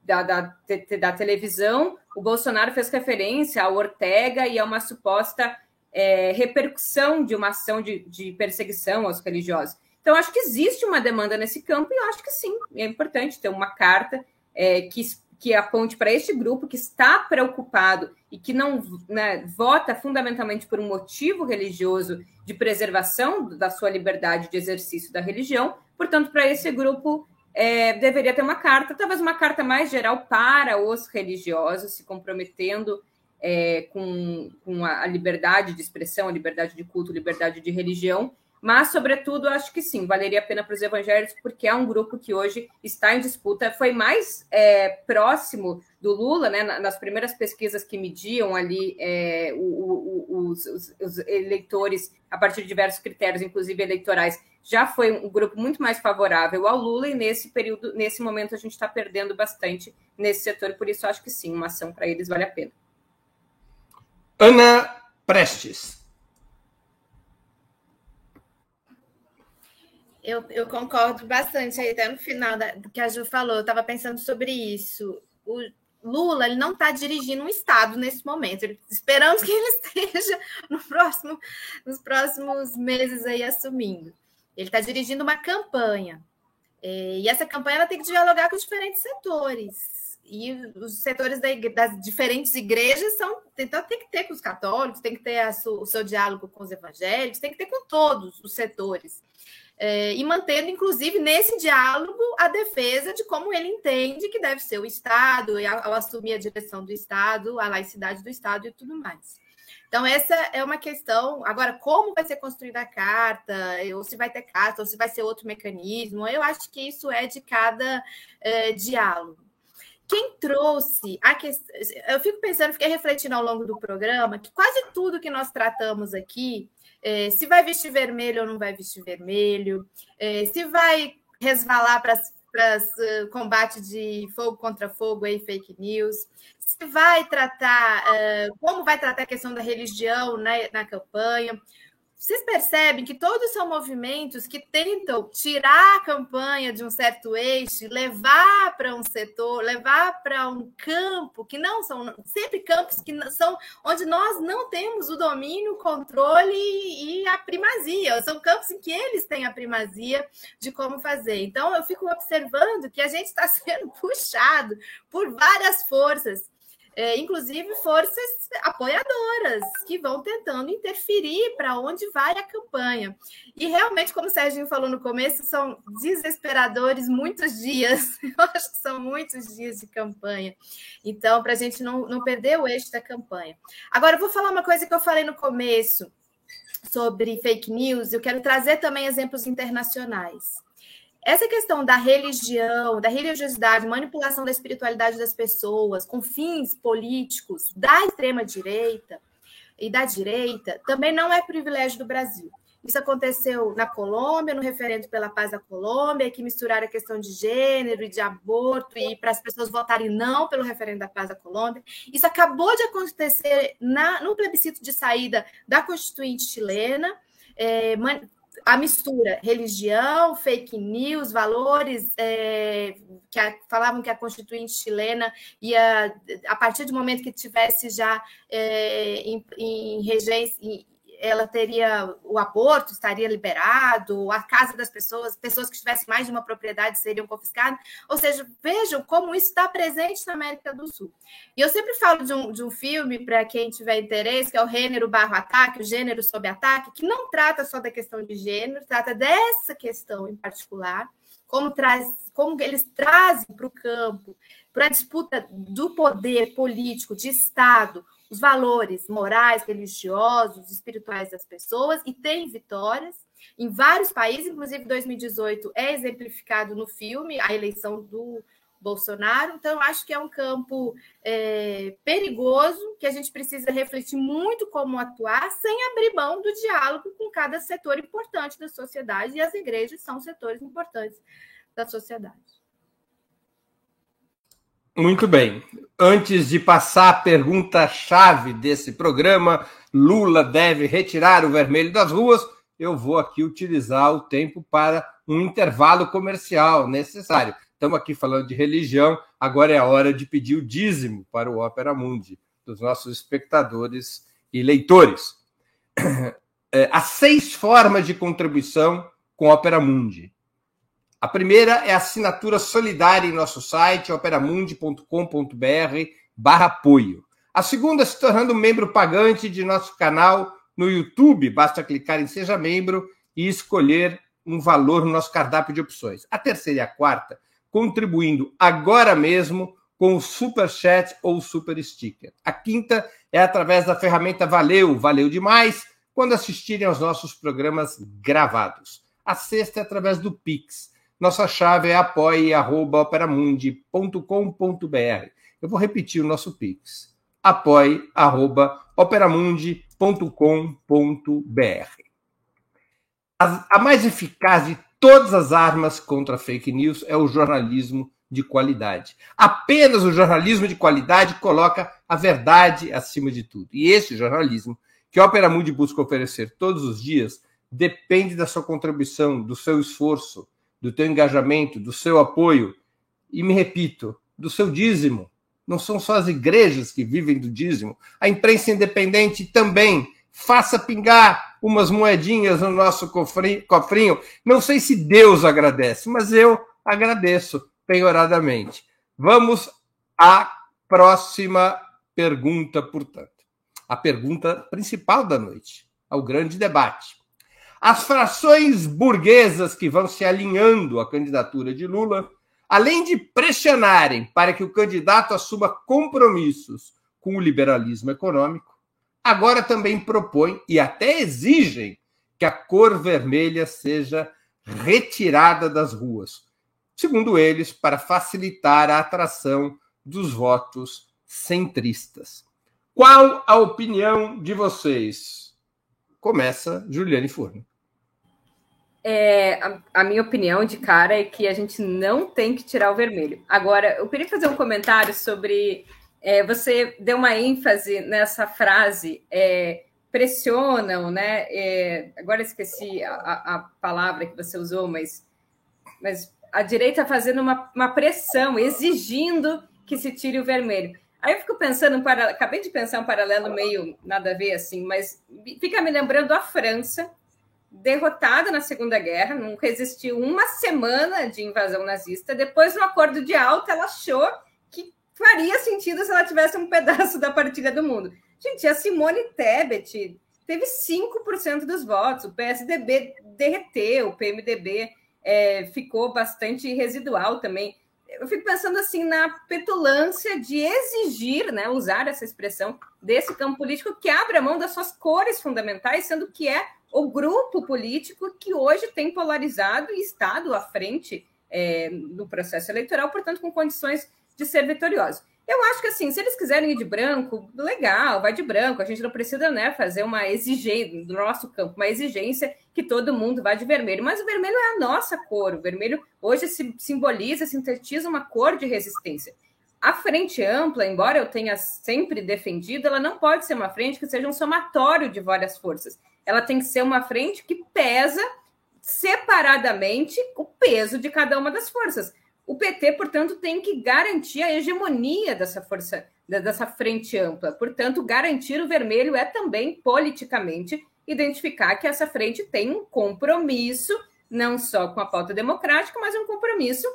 da, da, da, televisão. O Bolsonaro fez referência ao Ortega e a uma suposta é, repercussão de uma ação de, de perseguição aos religiosos. Então, acho que existe uma demanda nesse campo e acho que sim, é importante ter uma carta é, que que aponte para este grupo que está preocupado e que não né, vota fundamentalmente por um motivo religioso de preservação da sua liberdade de exercício da religião. Portanto, para esse grupo é, deveria ter uma carta, talvez uma carta mais geral para os religiosos, se comprometendo é, com, com a liberdade de expressão, a liberdade de culto, liberdade de religião, mas, sobretudo, acho que sim, valeria a pena para os evangélicos, porque é um grupo que hoje está em disputa. Foi mais é, próximo do Lula, né, nas primeiras pesquisas que mediam ali é, o, o, os, os, eleitores a partir de diversos critérios, inclusive eleitorais, já foi um grupo muito mais favorável ao Lula, e nesse período, nesse momento, a gente está perdendo bastante nesse setor, por isso acho que sim, uma ação para eles vale a pena. Ana Prestes. Eu, eu concordo bastante aí, até no final da, do que a Ju falou, eu estava pensando sobre isso. O Lula ele não está dirigindo um Estado nesse momento. Esperamos que ele esteja no próximo, nos próximos meses aí assumindo. Ele está dirigindo uma campanha. É, e essa campanha ela tem que dialogar com diferentes setores. E os setores da igre... das diferentes igrejas são. Então, tem que ter com os católicos, tem que ter su... o seu diálogo com os evangélicos, tem que ter com todos os setores é, e mantendo, inclusive, nesse diálogo, a defesa de como ele entende que deve ser o Estado, ao assumir a direção do Estado, a laicidade do Estado e tudo mais. Então, essa é uma questão. Agora, como vai ser construída a carta, ou se vai ter carta, ou se vai ser outro mecanismo, eu acho que isso é de cada é, diálogo. Quem trouxe a questão. Eu fico pensando, fiquei refletindo ao longo do programa, que quase tudo que nós tratamos aqui é, se vai vestir vermelho ou não vai vestir vermelho, é, se vai resvalar para uh, combate de fogo contra fogo e fake news, se vai tratar, uh, como vai tratar a questão da religião né, na campanha, vocês percebem que todos são movimentos que tentam tirar a campanha de um certo eixo, levar para um setor, levar para um campo que não são sempre campos que são onde nós não temos o domínio, o controle e a primazia. São campos em que eles têm a primazia de como fazer. Então eu fico observando que a gente está sendo puxado por várias forças é, inclusive forças apoiadoras que vão tentando interferir para onde vai a campanha. E realmente, como o Serginho falou no começo, são desesperadores muitos dias. Eu acho que são muitos dias de campanha. Então, para a gente não, não perder o eixo da campanha. Agora, eu vou falar uma coisa que eu falei no começo sobre fake news, eu quero trazer também exemplos internacionais. Essa questão da religião, da religiosidade, manipulação da espiritualidade das pessoas com fins políticos da extrema-direita e da direita também não é privilégio do Brasil. Isso aconteceu na Colômbia, no referendo pela paz da Colômbia, que misturaram a questão de gênero e de aborto e para as pessoas votarem não pelo referendo da paz da Colômbia. Isso acabou de acontecer na, no plebiscito de saída da Constituinte chilena, é, a mistura religião, fake news, valores é, que a, falavam que a Constituinte chilena ia, a partir do momento que tivesse já é, em, em regência, ela teria o aborto estaria liberado, a casa das pessoas, pessoas que tivessem mais de uma propriedade seriam confiscadas. Ou seja, vejam como isso está presente na América do Sul. E eu sempre falo de um, de um filme, para quem tiver interesse, que é o Gênero Barro Ataque, o Gênero sob Ataque, que não trata só da questão de gênero, trata dessa questão em particular, como, traz, como eles trazem para o campo, para a disputa do poder político, de Estado, os valores morais, religiosos, espirituais das pessoas e tem vitórias em vários países, inclusive 2018 é exemplificado no filme a eleição do Bolsonaro. Então, acho que é um campo é, perigoso que a gente precisa refletir muito como atuar, sem abrir mão do diálogo com cada setor importante da sociedade, e as igrejas são setores importantes da sociedade. Muito bem. Antes de passar a pergunta-chave desse programa, Lula deve retirar o vermelho das ruas. Eu vou aqui utilizar o tempo para um intervalo comercial necessário. Estamos aqui falando de religião, agora é a hora de pedir o dízimo para o Ópera Mundi, dos nossos espectadores e leitores. É, há seis formas de contribuição com Ópera Mundi. A primeira é a assinatura solidária em nosso site, operamundi.com.br barra apoio. A segunda é se tornando membro pagante de nosso canal no YouTube. Basta clicar em Seja Membro e escolher um valor no nosso cardápio de opções. A terceira e a quarta, contribuindo agora mesmo com o Super Chat ou Super Sticker. A quinta é através da ferramenta Valeu, valeu demais, quando assistirem aos nossos programas gravados. A sexta é através do Pix. Nossa chave é apoie.operamundi.com.br. Eu vou repetir o nosso Pix. apoie.operamundi.com.br. A, a mais eficaz de todas as armas contra fake news é o jornalismo de qualidade. Apenas o jornalismo de qualidade coloca a verdade acima de tudo. E esse jornalismo que a Opera Mundi busca oferecer todos os dias depende da sua contribuição, do seu esforço, do teu engajamento, do seu apoio. E me repito, do seu dízimo. Não são só as igrejas que vivem do dízimo. A imprensa independente também. Faça pingar umas moedinhas no nosso cofrinho. Não sei se Deus agradece, mas eu agradeço penhoradamente. Vamos à próxima pergunta, portanto. A pergunta principal da noite, ao grande debate. As frações burguesas que vão se alinhando à candidatura de Lula, além de pressionarem para que o candidato assuma compromissos com o liberalismo econômico, agora também propõem e até exigem que a cor vermelha seja retirada das ruas, segundo eles, para facilitar a atração dos votos centristas. Qual a opinião de vocês? Começa Juliane Furno. É, a, a, minha opinião de cara é que a gente não tem que tirar o vermelho. Agora, eu queria fazer um comentário sobre. É, você deu uma ênfase nessa frase, é, pressionam, né? É, agora esqueci a, a, palavra que você usou, mas, mas a direita fazendo uma, uma pressão, exigindo que se tire o vermelho. Aí eu fico pensando, um acabei de pensar um paralelo meio nada a ver assim, mas fica me lembrando a França, derrotada na Segunda Guerra, não resistiu uma semana de invasão nazista. Depois, no acordo de alta, ela achou que faria sentido se ela tivesse um pedaço da partilha do mundo. Gente, a Simone Tebet teve 5% dos votos, o PSDB derreteu, o PMDB é, ficou bastante residual também. Eu fico pensando assim na petulância de exigir, né, usar essa expressão desse campo político que abre a mão das suas cores fundamentais, sendo que é o grupo político que hoje tem polarizado e estado à frente é, no processo eleitoral, portanto, com condições de ser vitorioso. Eu acho que assim, se eles quiserem ir de branco, legal, vai de branco. A gente não precisa né, fazer uma exigência do nosso campo, uma exigência que todo mundo vá de vermelho. Mas o vermelho é a nossa cor. O vermelho hoje se simboliza, sintetiza uma cor de resistência. A frente ampla, embora eu tenha sempre defendido, ela não pode ser uma frente que seja um somatório de várias forças. Ela tem que ser uma frente que pesa separadamente o peso de cada uma das forças. O PT, portanto, tem que garantir a hegemonia dessa força, dessa frente ampla. Portanto, garantir o vermelho é também politicamente identificar que essa frente tem um compromisso não só com a pauta democrática, mas um compromisso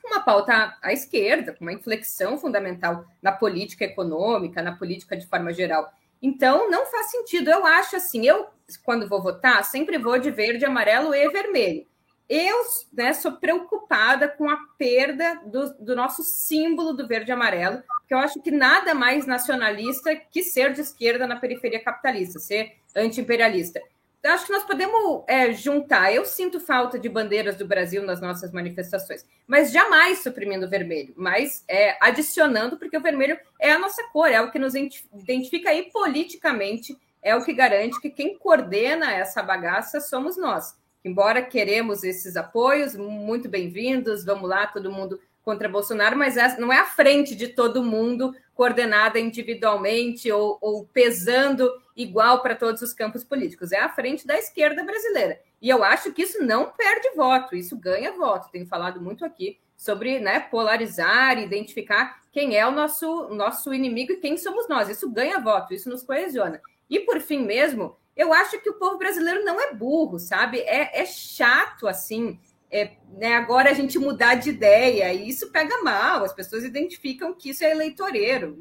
com uma pauta à esquerda, com uma inflexão fundamental na política econômica, na política de forma geral. Então, não faz sentido. Eu acho assim, eu, quando vou votar, sempre vou de verde, amarelo e vermelho. Eu né, sou preocupada com a perda do, do nosso símbolo do verde e amarelo, porque eu acho que nada mais nacionalista que ser de esquerda na periferia capitalista, ser anti-imperialista. Acho que nós podemos é, juntar. Eu sinto falta de bandeiras do Brasil nas nossas manifestações, mas jamais suprimindo o vermelho, mas é, adicionando, porque o vermelho é a nossa cor, é o que nos identifica aí politicamente, é o que garante que quem coordena essa bagaça somos nós. Embora queremos esses apoios, muito bem-vindos, vamos lá, todo mundo contra Bolsonaro, mas não é a frente de todo mundo coordenada individualmente ou, ou pesando igual para todos os campos políticos. É a frente da esquerda brasileira. E eu acho que isso não perde voto, isso ganha voto. Tenho falado muito aqui sobre né, polarizar, identificar quem é o nosso, nosso inimigo e quem somos nós. Isso ganha voto, isso nos coesiona. E por fim mesmo, eu acho que o povo brasileiro não é burro, sabe? É, é chato assim. É, né, agora a gente mudar de ideia, e isso pega mal, as pessoas identificam que isso é eleitoreiro.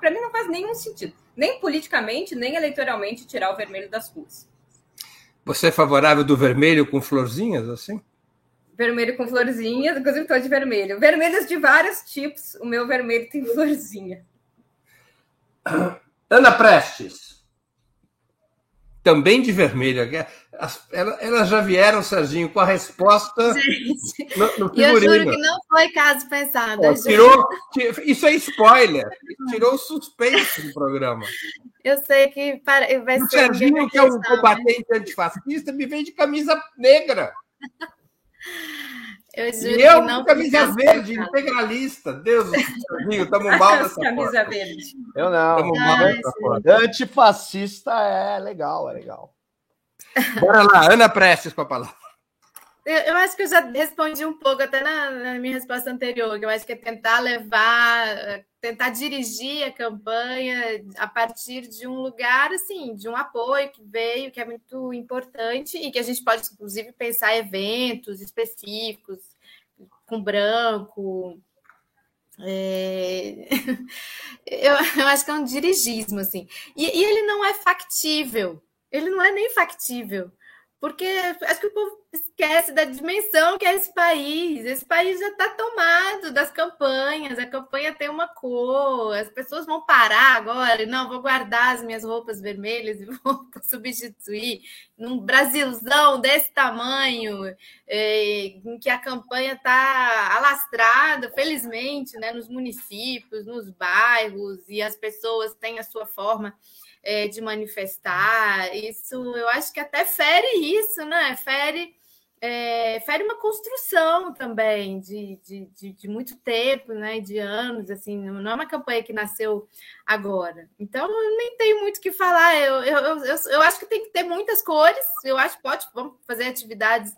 Para mim não faz nenhum sentido, nem politicamente, nem eleitoralmente, tirar o vermelho das ruas. Você é favorável do vermelho com florzinhas, assim? Vermelho com florzinhas, inclusive estou de vermelho. Vermelhos de vários tipos, o meu vermelho tem florzinha. Ana Prestes também de vermelho. Elas já vieram, Serginho, com a resposta Gente, no, no Eu juro que não foi caso pensado. Oh, tirou, isso é spoiler. Tirou o suspense do programa. Eu sei que para, vai o ser. O Serginho, que é um combatente antifascista, me vem de camisa negra. Eu juro e eu com camisa verde, integralista. Deus do céu, estamos mal nessa Camisa verde. Eu não. Estamos mal nessa porta. Antifascista é legal, é legal. Bora lá, Ana Prestes com a palavra. Eu, eu, acho que eu já respondi um pouco até na, na, minha resposta anterior, que eu acho que é tentar levar, tentar dirigir a campanha a partir de um lugar, assim, de um apoio que veio, que é muito importante e que a gente pode, inclusive, pensar eventos específicos com branco. É... eu, eu, acho que é um dirigismo, assim. E, e ele não é factível. Ele não é nem factível porque acho que o povo esquece da dimensão que é esse país. Esse país já está tomado das campanhas, a campanha tem uma cor, as pessoas vão parar agora, não, vou guardar as minhas roupas vermelhas e vou substituir. Num Brasilzão desse tamanho, é, em que a campanha está alastrada, felizmente, né, nos municípios, nos bairros, e as pessoas têm a sua forma é, de manifestar. Isso eu acho que até fere isso, né? Fere, é, fere uma construção também de, de, de, de, muito tempo, né? De anos, assim, não é uma campanha que nasceu agora. Então, eu nem tenho muito o que falar. Eu, eu, eu, eu acho que tem que ter muitas cores. Eu acho que pode, vamos fazer atividades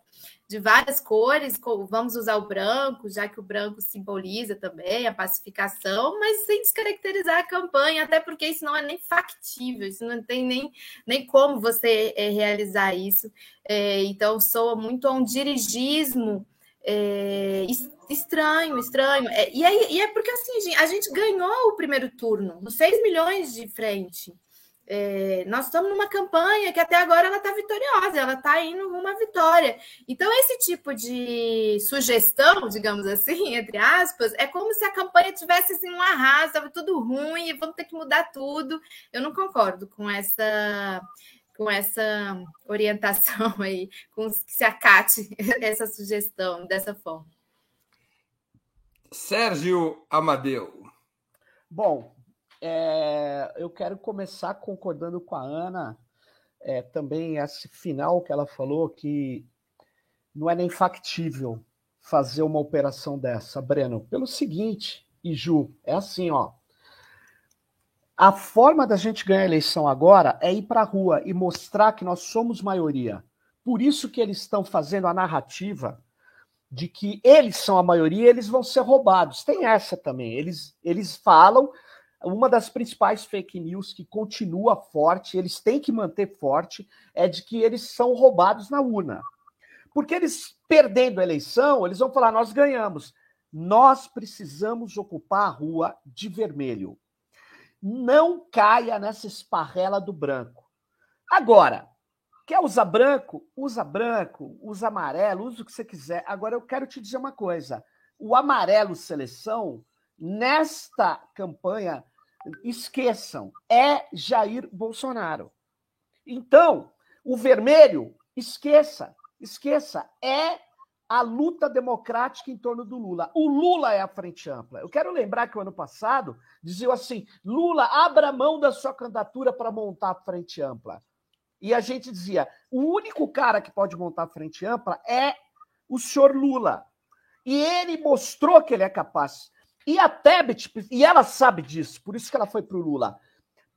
de várias cores, vamos usar o branco, já que o branco simboliza também a pacificação, mas sem descaracterizar a campanha, até porque isso não é nem factível, isso não tem nem, nem como você é, realizar isso. É, então, soa muito a um dirigismo é, estranho, estranho. É, e, aí, e é porque assim, a gente ganhou o primeiro turno, nos 6 milhões de frente. É, nós estamos numa campanha que até agora ela está vitoriosa, ela está indo uma vitória. Então, esse tipo de sugestão, digamos assim, entre aspas, é como se a campanha tivesse assim, um arraso, estava tudo ruim e vamos ter que mudar tudo. Eu não concordo com essa com essa orientação aí, com que se acate essa sugestão dessa forma. Sérgio Amadeu. Bom, é, eu quero começar concordando com a Ana, é, também esse final que ela falou, que não é nem factível fazer uma operação dessa, Breno, pelo seguinte, e Ju, é assim, ó. A forma da gente ganhar a eleição agora é ir para a rua e mostrar que nós somos maioria. Por isso que eles estão fazendo a narrativa de que eles são a maioria, eles vão ser roubados. Tem essa também. Eles, eles falam uma das principais fake news que continua forte, eles têm que manter forte, é de que eles são roubados na urna. Porque eles, perdendo a eleição, eles vão falar: nós ganhamos. Nós precisamos ocupar a rua de vermelho. Não caia nessa esparrela do branco. Agora, quer usar branco? Usa branco, usa amarelo, usa o que você quiser. Agora, eu quero te dizer uma coisa: o amarelo seleção, nesta campanha, esqueçam, é Jair Bolsonaro. Então, o vermelho, esqueça, esqueça, é a luta democrática em torno do Lula. O Lula é a frente ampla. Eu quero lembrar que o ano passado diziam assim: Lula, abra mão da sua candidatura para montar a frente ampla. E a gente dizia: o único cara que pode montar a frente ampla é o senhor Lula. E ele mostrou que ele é capaz. E a Tebet, e ela sabe disso, por isso que ela foi para o Lula.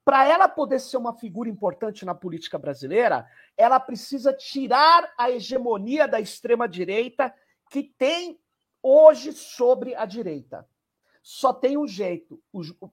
Para ela poder ser uma figura importante na política brasileira, ela precisa tirar a hegemonia da extrema-direita que tem hoje sobre a direita. Só tem um jeito.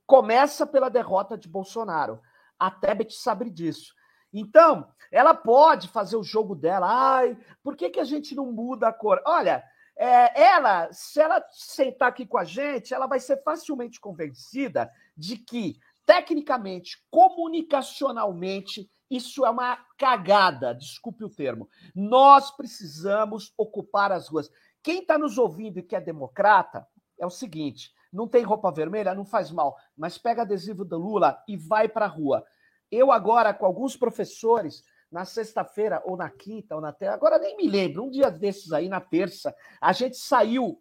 Começa pela derrota de Bolsonaro. A Tebet sabe disso. Então, ela pode fazer o jogo dela. Ai, por que, que a gente não muda a cor? Olha, é, ela, se ela sentar aqui com a gente, ela vai ser facilmente convencida de que, tecnicamente, comunicacionalmente, isso é uma cagada, desculpe o termo. Nós precisamos ocupar as ruas. Quem está nos ouvindo e que é democrata, é o seguinte: não tem roupa vermelha, não faz mal, mas pega adesivo do Lula e vai para a rua. Eu agora, com alguns professores, na sexta-feira, ou na quinta, ou na terça, agora nem me lembro, um dia desses aí, na terça, a gente saiu,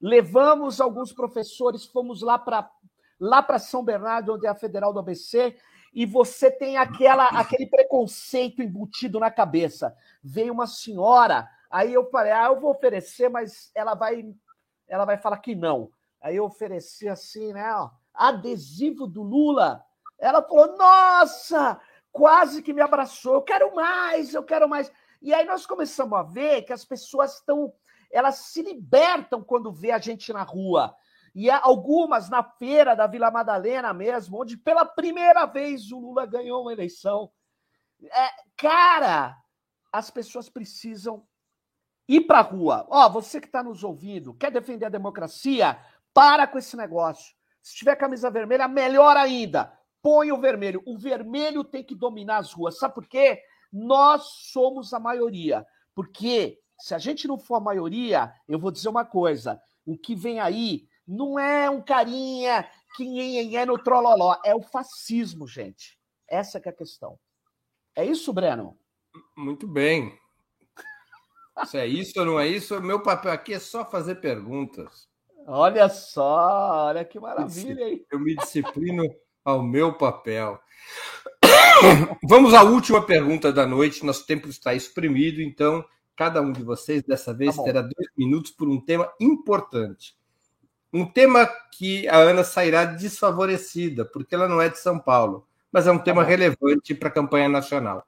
levamos alguns professores, fomos lá para lá para São Bernardo, onde é a Federal do ABC, e você tem aquela aquele preconceito embutido na cabeça. Veio uma senhora, aí eu falei, ah, eu vou oferecer, mas ela vai ela vai falar que não. Aí eu ofereci assim, né, ó, adesivo do Lula. Ela falou: "Nossa, quase que me abraçou. Eu quero mais, eu quero mais. E aí nós começamos a ver que as pessoas estão, elas se libertam quando vê a gente na rua. E algumas na feira da Vila Madalena mesmo, onde pela primeira vez o Lula ganhou uma eleição. É, cara, as pessoas precisam ir para a rua. Ó, você que está nos ouvindo, quer defender a democracia? Para com esse negócio. Se tiver camisa vermelha, melhor ainda põe o vermelho. O vermelho tem que dominar as ruas. Sabe por quê? Nós somos a maioria. Porque se a gente não for a maioria, eu vou dizer uma coisa: o que vem aí não é um carinha que é no trololó, é o fascismo, gente. Essa é a questão. É isso, Breno? Muito bem. Se é isso ou não é isso, meu papel aqui é só fazer perguntas. Olha só, olha que maravilha, hein? Eu me disciplino ao meu papel. Vamos à última pergunta da noite. Nosso tempo está exprimido, então cada um de vocês dessa vez tá terá dois minutos por um tema importante. Um tema que a Ana sairá desfavorecida, porque ela não é de São Paulo, mas é um tema tá relevante para a campanha nacional.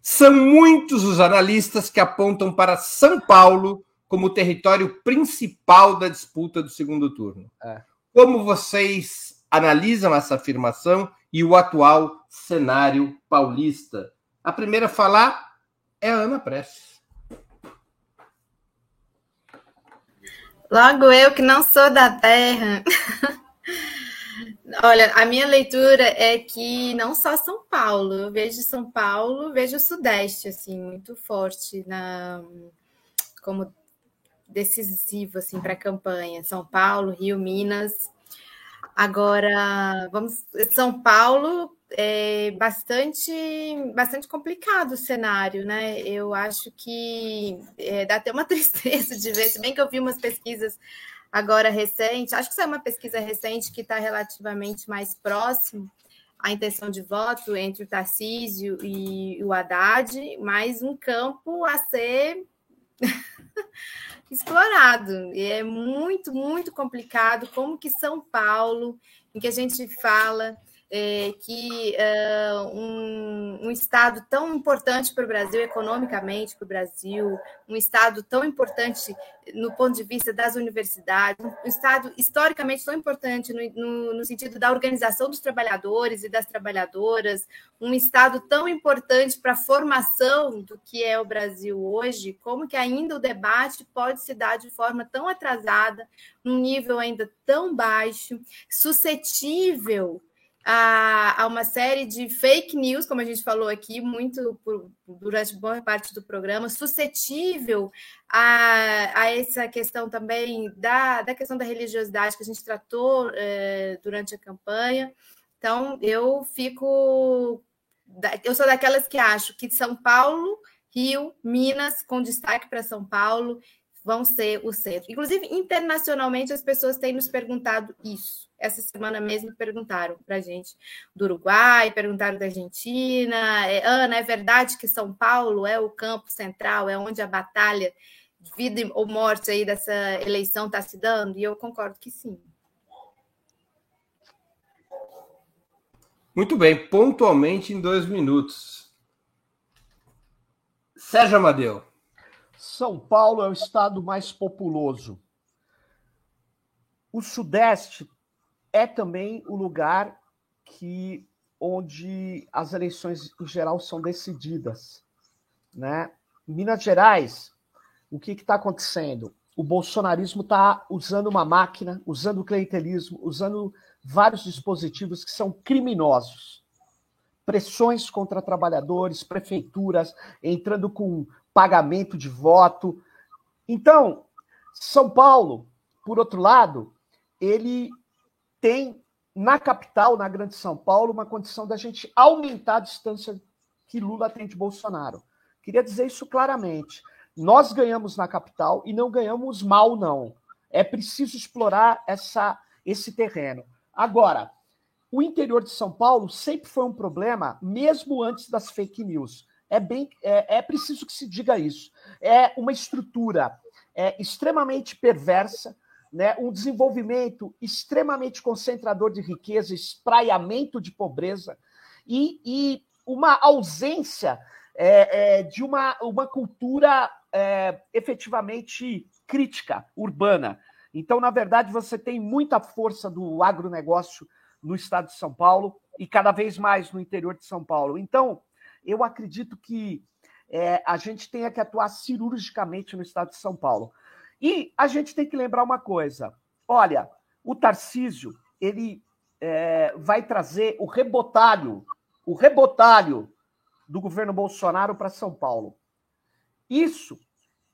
São muitos os analistas que apontam para São Paulo como o território principal da disputa do segundo turno. É. Como vocês analisam essa afirmação e o atual cenário paulista. A primeira a falar é a Ana Prestes. Logo eu que não sou da terra. Olha, a minha leitura é que não só São Paulo, eu vejo São Paulo, vejo o Sudeste, assim, muito forte na como decisivo assim para a campanha. São Paulo, Rio, Minas, Agora, vamos São Paulo é bastante bastante complicado o cenário, né? Eu acho que é, dá até uma tristeza de ver, se bem que eu vi umas pesquisas agora recentes, acho que saiu uma pesquisa recente que está relativamente mais próximo à intenção de voto entre o Tarcísio e o Haddad, mas um campo a ser explorado. E é muito, muito complicado como que São Paulo, em que a gente fala é, que é, um, um, estado tão importante para o Brasil, economicamente para o Brasil, um estado tão importante no ponto de vista das universidades, um estado historicamente tão importante no, no, no sentido da organização dos trabalhadores e das trabalhadoras, um estado tão importante para a formação do que é o Brasil hoje, como que ainda o debate pode se dar de forma tão atrasada, num nível ainda tão baixo, suscetível a, a, uma série de fake news, como a gente falou aqui, muito por, durante boa parte do programa, suscetível a, a essa questão também da, da questão da religiosidade que a gente tratou é, durante a campanha. Então, eu fico. Eu sou daquelas que acho que São Paulo, Rio, Minas, com destaque para São Paulo, vão ser o centro. Inclusive, internacionalmente, as pessoas têm nos perguntado isso. Essa semana mesmo perguntaram para a gente do Uruguai, perguntaram da Argentina. É, Ana, é verdade que São Paulo é o campo central, é onde a batalha vida ou morte aí dessa eleição está se dando? E eu concordo que sim. Muito bem, pontualmente em dois minutos. Sérgio Amadeu. São Paulo é o estado mais populoso. O Sudeste é também o lugar que onde as eleições em geral são decididas, né? Minas Gerais, o que está acontecendo? O bolsonarismo está usando uma máquina, usando o clientelismo, usando vários dispositivos que são criminosos. Pressões contra trabalhadores, prefeituras entrando com pagamento de voto. Então, São Paulo, por outro lado, ele tem na capital, na Grande São Paulo, uma condição da gente aumentar a distância que Lula tem de Bolsonaro. Queria dizer isso claramente. Nós ganhamos na capital e não ganhamos mal, não. É preciso explorar essa, esse terreno. Agora, o interior de São Paulo sempre foi um problema, mesmo antes das fake news. É, bem, é, é preciso que se diga isso. É uma estrutura é, extremamente perversa, né, um desenvolvimento extremamente concentrador de riqueza, espraiamento de pobreza e, e uma ausência é, é, de uma, uma cultura é, efetivamente crítica, urbana. Então, na verdade, você tem muita força do agronegócio no estado de São Paulo e cada vez mais no interior de São Paulo. Então, eu acredito que é, a gente tenha que atuar cirurgicamente no estado de São Paulo. E a gente tem que lembrar uma coisa: olha, o Tarcísio ele é, vai trazer o rebotalho, o rebotalho do governo Bolsonaro para São Paulo. Isso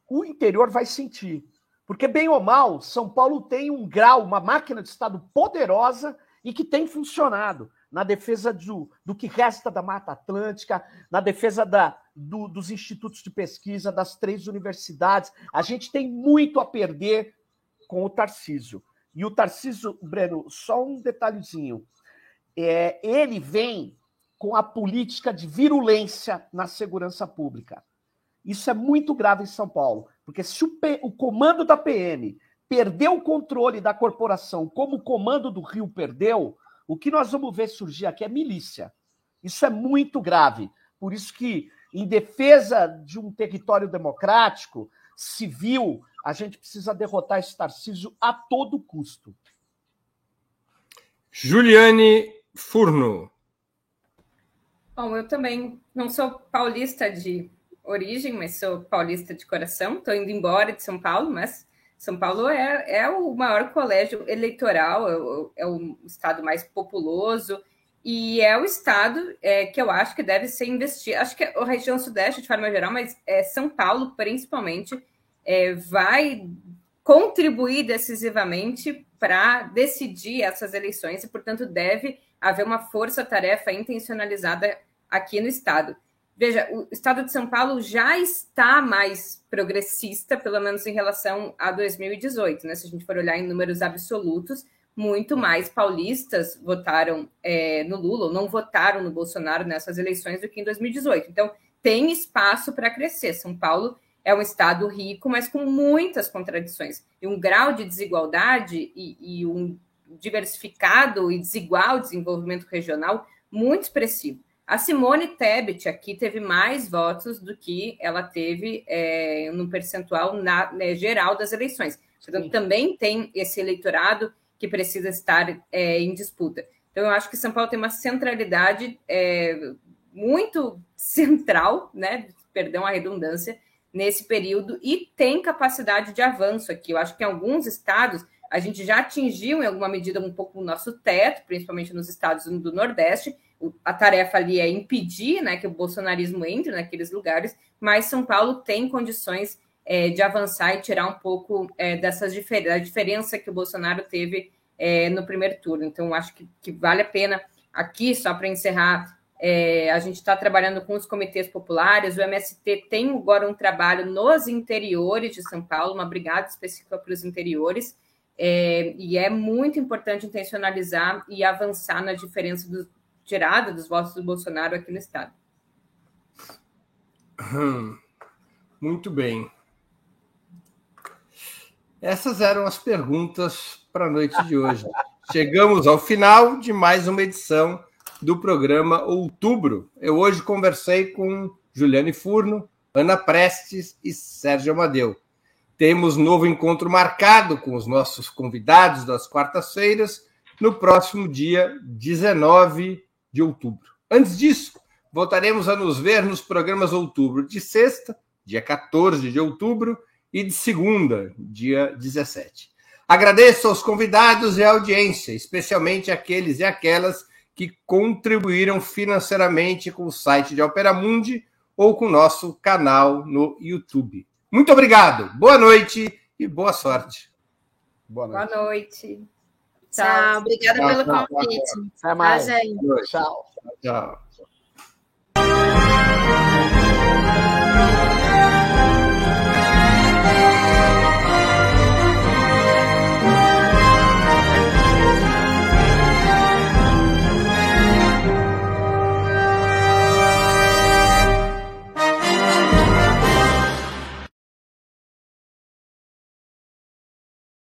o interior vai sentir. Porque, bem ou mal, São Paulo tem um grau, uma máquina de Estado poderosa e que tem funcionado na defesa do, do que resta da Mata Atlântica, na defesa da, do, dos institutos de pesquisa, das três universidades. A gente tem muito a perder com o Tarcísio. E o Tarcísio, Breno, só um detalhezinho. É, ele vem com a política de virulência na segurança pública. Isso é muito grave em São Paulo, porque se o, P, o comando da PM perdeu o controle da corporação, como o comando do Rio perdeu, o que nós vamos ver surgir aqui é milícia. Isso é muito grave. Por isso que, em defesa de um território democrático, civil, a gente precisa derrotar esse Tarcísio a todo custo. Juliane Furno. Bom, eu também não sou paulista de origem, mas sou paulista de coração. Estou indo embora de São Paulo, mas São Paulo é, é o maior colégio eleitoral, é o, é o estado mais populoso e é o estado é, que eu acho que deve ser investido. Acho que a região sudeste, de forma geral, mas é, São Paulo, principalmente, é, vai contribuir decisivamente para decidir essas eleições e, portanto, deve haver uma força-tarefa intencionalizada aqui no Estado. Veja, o Estado de São Paulo já está mais progressista, pelo menos em relação a 2018, né? Se a gente for olhar em números absolutos, muito mais paulistas votaram é, no Lula, ou não votaram no Bolsonaro nessas eleições do que em 2018. Então, tem espaço para crescer. São Paulo é um estado rico, mas com muitas contradições. E um grau de desigualdade e, e um diversificado e desigual desenvolvimento regional muito expressivo. A Simone Tebet aqui teve mais votos do que ela teve é, no percentual na, né, geral das eleições. Portanto, também tem esse eleitorado que precisa estar é, em disputa. Então, eu acho que São Paulo tem uma centralidade é, muito central, né? Perdão a redundância, nesse período, e tem capacidade de avanço aqui. Eu acho que em alguns estados a gente já atingiu, em alguma medida, um pouco o nosso teto, principalmente nos estados do Nordeste. A tarefa ali é impedir né, que o bolsonarismo entre naqueles lugares, mas São Paulo tem condições é, de avançar e tirar um pouco é, dessas difer da diferença que o Bolsonaro teve é, no primeiro turno. Então, acho que, que vale a pena aqui, só para encerrar, é, a gente está trabalhando com os comitês populares, o MST tem agora um trabalho nos interiores de São Paulo, uma brigada específica para os interiores, é, e é muito importante intencionalizar e avançar na diferença do, tirada dos votos do Bolsonaro aqui no Estado. Hum, muito bem. Essas eram as perguntas para a noite de hoje. Chegamos ao final de mais uma edição do programa Outubro. Eu hoje conversei com Juliane Furno, Ana Prestes e Sérgio Amadeu. Temos novo encontro marcado com os nossos convidados das quartas-feiras no próximo dia 19 de outubro. Antes disso, voltaremos a nos ver nos programas Outubro de sexta, dia 14 de outubro, e de segunda, dia 17. Agradeço aos convidados e à audiência, especialmente aqueles e aquelas que contribuíram financeiramente com o site de Opera Mundi ou com o nosso canal no YouTube. Muito obrigado, boa noite e boa sorte. Boa noite. Boa noite. Tchau, obrigada tchau, pelo convite. Até mais. Tchau. Tchau.